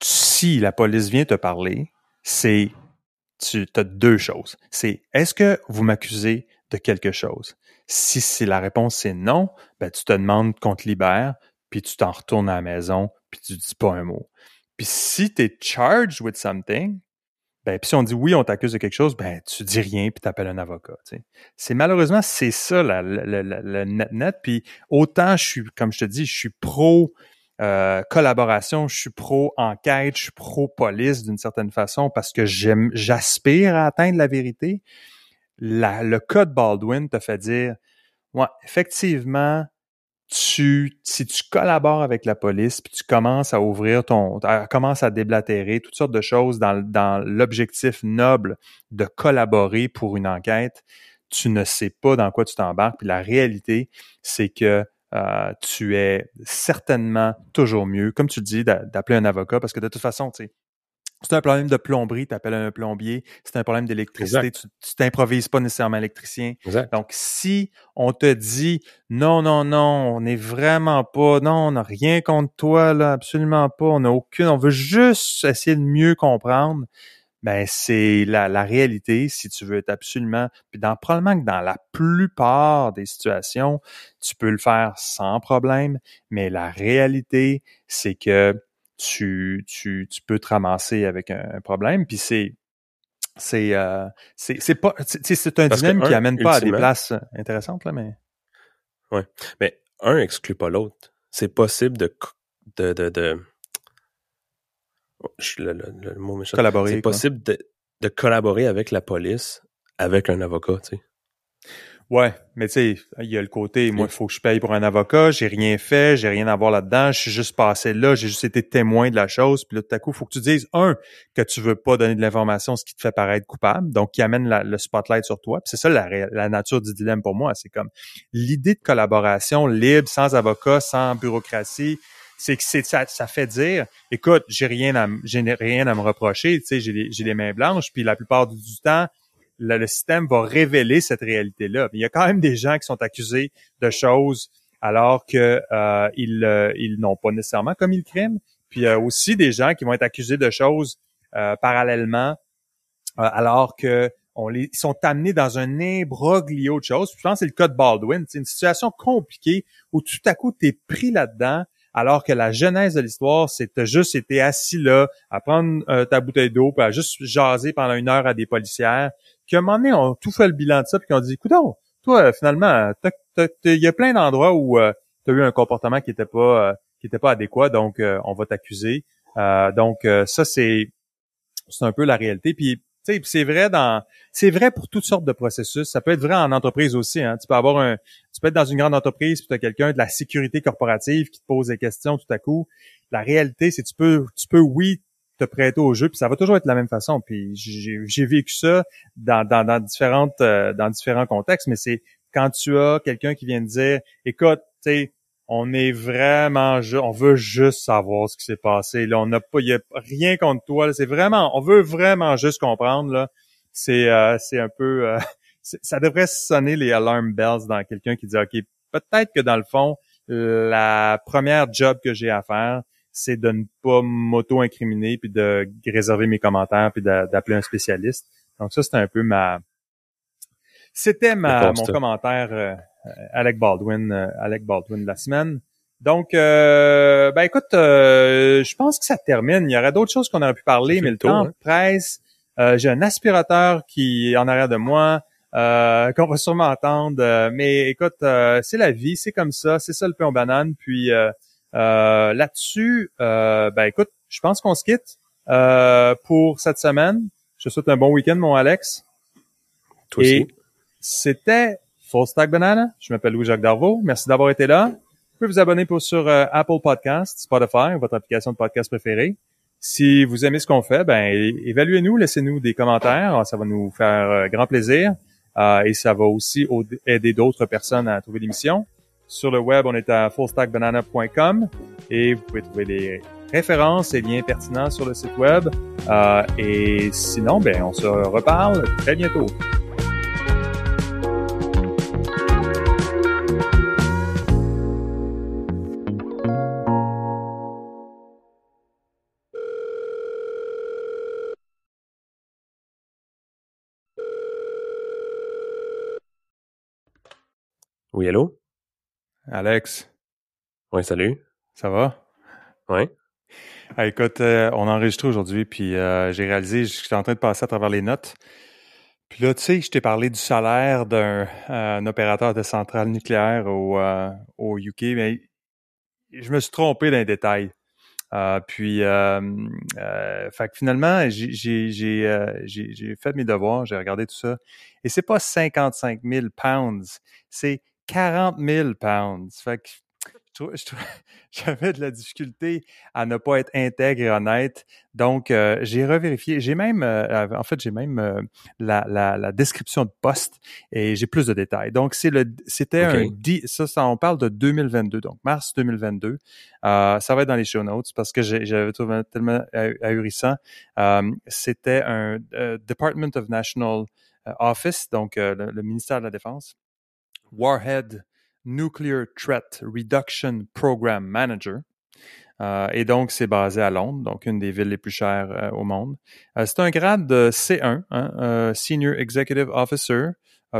Speaker 2: si la police vient te parler, c'est tu as deux choses. C'est est-ce que vous m'accusez de quelque chose? Si, si la réponse c'est non, ben tu te demandes qu'on te libère, puis tu t'en retournes à la maison, puis tu dis pas un mot. Puis si tu es charged with something, ben, puis si on dit oui, on t'accuse de quelque chose, ben tu dis rien puis t'appelles un avocat. C'est malheureusement c'est ça le net net. Puis autant je suis, comme je te dis, je suis pro euh, collaboration, je suis pro enquête, je suis pro police d'une certaine façon parce que j'aime, j'aspire à atteindre la vérité. le code Baldwin te fait dire, ouais, effectivement, tu, si tu collabores avec la police, puis tu commences à ouvrir ton, commences à déblatérer toutes sortes de choses dans, dans l'objectif noble de collaborer pour une enquête, tu ne sais pas dans quoi tu t'embarques. Puis la réalité, c'est que euh, tu es certainement toujours mieux, comme tu dis, d'appeler un avocat, parce que de toute façon, tu sais, c'est un problème de plomberie, tu appelles un plombier. C'est un problème d'électricité, tu t'improvises pas nécessairement électricien. Donc, si on te dit non, non, non, on n'est vraiment pas, non, on n'a rien contre toi, là, absolument pas, on n'a aucune, on veut juste essayer de mieux comprendre, ben c'est la, la réalité si tu veux être absolument puis dans probablement que dans la plupart des situations tu peux le faire sans problème mais la réalité c'est que tu, tu, tu peux te ramasser avec un, problème. Puis c'est c'est euh, c'est pas c'est un dilemme qui amène pas à des places intéressantes là, mais
Speaker 3: ouais. Mais un exclut pas l'autre. C'est possible de de de, de... Oh, le, le, le, mot méchant.
Speaker 2: Collaborer.
Speaker 3: C'est possible de, de collaborer avec la police avec un avocat, tu sais.
Speaker 2: Ouais, mais tu sais, il y a le côté, moi, il faut que je paye pour un avocat, j'ai rien fait, j'ai rien à voir là-dedans, je suis juste passé là, j'ai juste été témoin de la chose, puis là, tout à coup, il faut que tu dises, un, que tu veux pas donner de l'information, ce qui te fait paraître coupable, donc qui amène le spotlight sur toi. Puis c'est ça la, la, nature du dilemme pour moi, c'est comme l'idée de collaboration libre, sans avocat, sans bureaucratie, c'est que c'est ça, ça fait dire écoute j'ai rien à j'ai rien à me reprocher tu sais j'ai les, j'ai les mains blanches puis la plupart du temps le, système va révéler cette réalité-là. Il y a quand même des gens qui sont accusés de choses alors que euh, euh, n'ont pas nécessairement commis le crime. Puis il y a aussi des gens qui vont être accusés de choses euh, parallèlement alors que sont amenés dans un imbroglio de choses. Je pense que c'est le cas de Baldwin. C'est une situation compliquée où tout à coup, tu es pris là-dedans alors que la genèse de l'histoire, c'était juste été assis là à prendre ta bouteille d'eau, puis à juste jaser pendant une heure à des policières, qui à un moment donné ont tout fait le bilan de ça, puis qui ont dit, écoute, toi, finalement, il y a plein d'endroits où euh, tu as eu un comportement qui était pas euh, qui pas adéquat, donc euh, on va t'accuser. donc ça, c'est c'est un peu la réalité. Puis c'est vrai dans c'est vrai pour toutes sortes de processus. Ça peut être vrai en entreprise aussi. Hein. Tu peux avoir un tu peux être dans une grande entreprise puis tu as quelqu'un de la sécurité corporative qui te pose des questions tout à coup. La réalité, c'est tu peux tu peux oui te prêter au jeu, puis ça va toujours être la même façon. Puis j'ai vécu ça dans, différentes euh, dans différents contextes, mais c'est quand tu as quelqu'un qui vient te dire écoute, tu on est vraiment on veut juste savoir ce qui s'est passé. Là, on n'a pas y a rien contre toi. C'est vraiment on veut vraiment juste comprendre. Euh, c'est un peu euh, <laughs> ça devrait sonner les alarm bells dans quelqu'un qui dit OK, peut-être que dans le fond, la première job que j'ai à faire, c'est de ne pas m'auto-incriminer puis de réserver mes commentaires puis d'appeler un spécialiste. Donc ça, c'était un peu ma... C'était ma mon commentaire euh, Alec Baldwin, euh, Alec Baldwin de la semaine. Donc, euh, ben écoute, euh, je pense que ça termine. Il y aurait d'autres choses qu'on aurait pu parler, mais le temps hein? presse. J'ai un aspirateur qui est en arrière de moi, qu'on va sûrement entendre. mais écoute, c'est la vie, c'est comme ça, c'est ça le pain aux bananes. Puis euh, là-dessus, euh, ben écoute, je pense qu'on se quitte euh, pour cette semaine. Je te souhaite un bon week-end, mon Alex.
Speaker 3: Toi aussi.
Speaker 2: c'était Full Stack Banana. Je m'appelle Louis-Jacques Darvaux. Merci d'avoir été là. Vous pouvez vous abonner pour, sur Apple Podcast, Spotify, votre application de podcast préférée. Si vous aimez ce qu'on fait, ben évaluez-nous, laissez-nous des commentaires, ça va nous faire grand plaisir et ça va aussi aider d'autres personnes à trouver l'émission. Sur le web, on est à fullstackbanana.com et vous pouvez trouver les références et liens pertinents sur le site web. Euh, et sinon, ben, on se reparle très bientôt.
Speaker 3: Oui, allô?
Speaker 2: Alex?
Speaker 3: Oui, salut.
Speaker 2: Ça va?
Speaker 3: Oui.
Speaker 2: Ah, écoute, euh, on a enregistré aujourd'hui, puis euh, j'ai réalisé, j'étais en train de passer à travers les notes. Puis là, tu sais, je t'ai parlé du salaire d'un euh, opérateur de centrale nucléaire au, au UK, mais je me suis trompé dans les détails. puis, fait que finalement, j'ai fait mes devoirs, j'ai regardé tout ça, et c'est pas 55 000 pounds, c'est 40 000 pounds. Fait que <laughs> j'avais de la difficulté à ne pas être intègre et honnête. Donc, euh, j'ai revérifié. J'ai même, euh, en fait, j'ai même euh, la, la, la, description de poste et j'ai plus de détails. Donc, c'est le, c'était un, ça, ça, on parle de 2022, donc mars 2022. ça va être dans les show notes parce que j'avais trouvé tellement ahurissant. c'était un Department of National Office, donc le ministère de la Défense Warhead Nuclear Threat Reduction Program Manager. Euh, et donc, c'est basé à Londres, donc une des villes les plus chères euh, au monde. Euh, c'est un grade de C1, hein, Senior Executive Officer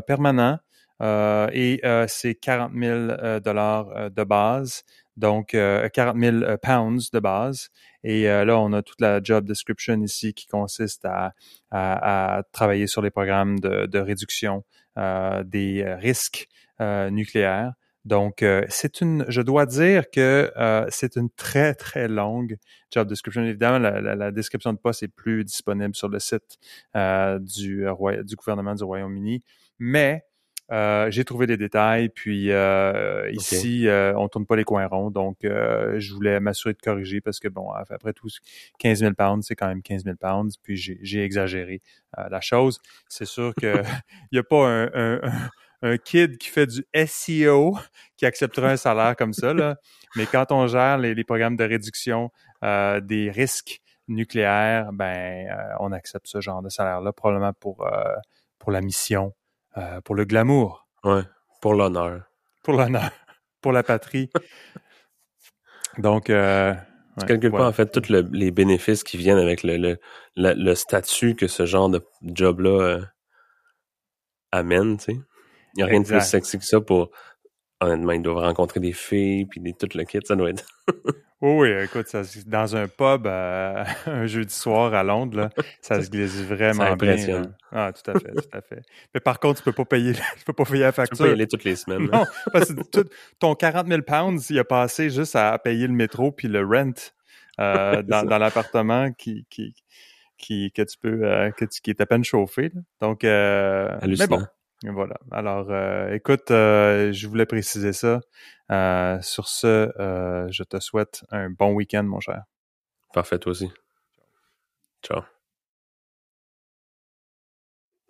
Speaker 2: permanent, et c'est 40 000 dollars de base. Donc, 40 000 pounds de base. Et là, on a toute la job description ici qui consiste à, à, travailler sur les programmes de, de réduction des risques nucléaires. Donc, euh, c'est une, je dois dire que euh, c'est une très, très longue job description. Évidemment, la, description de poste est plus disponible sur le site euh, du, du gouvernement du Royaume-Uni, mais j'ai trouvé des détails, puis ici, on tourne pas les coins ronds, donc je voulais m'assurer de corriger parce que, bon, après tout, 15 000 pounds, c'est quand même 15 000 pounds, puis j'ai exagéré la chose. C'est sûr qu'il <laughs> <laughs> n'y a pas un un kid qui fait du SEO qui accepterait un salaire comme ça. Là. Mais quand on gère les, programmes de réduction euh, des risques nucléaires, ben euh, on accepte ce genre de salaire-là, probablement pour, euh, pour la mission, pour le glamour.
Speaker 3: Ouais, pour l'honneur.
Speaker 2: Pour l'honneur, <laughs> pour la patrie. Donc, tu
Speaker 3: calcules pas en fait tous les bénéfices qui viennent avec le, le, le, statut que ce genre de job-là amène, tu sais? Il n'y a rien de plus sexy que ça pour. Honnêtement, ils doivent rencontrer des filles, puis des, tout le kit, ça doit être. <laughs>
Speaker 2: oui, écoute, ça, dans un pub euh, <laughs> un jeudi soir à Londres, là, ça se glisse vraiment bien. Ah, tout à fait, tout à fait. Mais par contre, tu peux pas payer, tu peux pas payer la facture. Tu peux
Speaker 3: y aller toutes les semaines.
Speaker 2: Non, parce que ton 40 000 pounds, il a passé juste à payer le métro puis le rent euh, <laughs> dans, dans l'appartement qui, qui, qui, que tu peux, euh, que tu, qui est à peine chauffé. Donc, euh, mais bon, voilà. Alors, euh, écoute, euh, je voulais préciser ça. Euh, sur ce, je te souhaite un bon week-end, mon cher.
Speaker 3: Parfait, toi aussi. Ciao.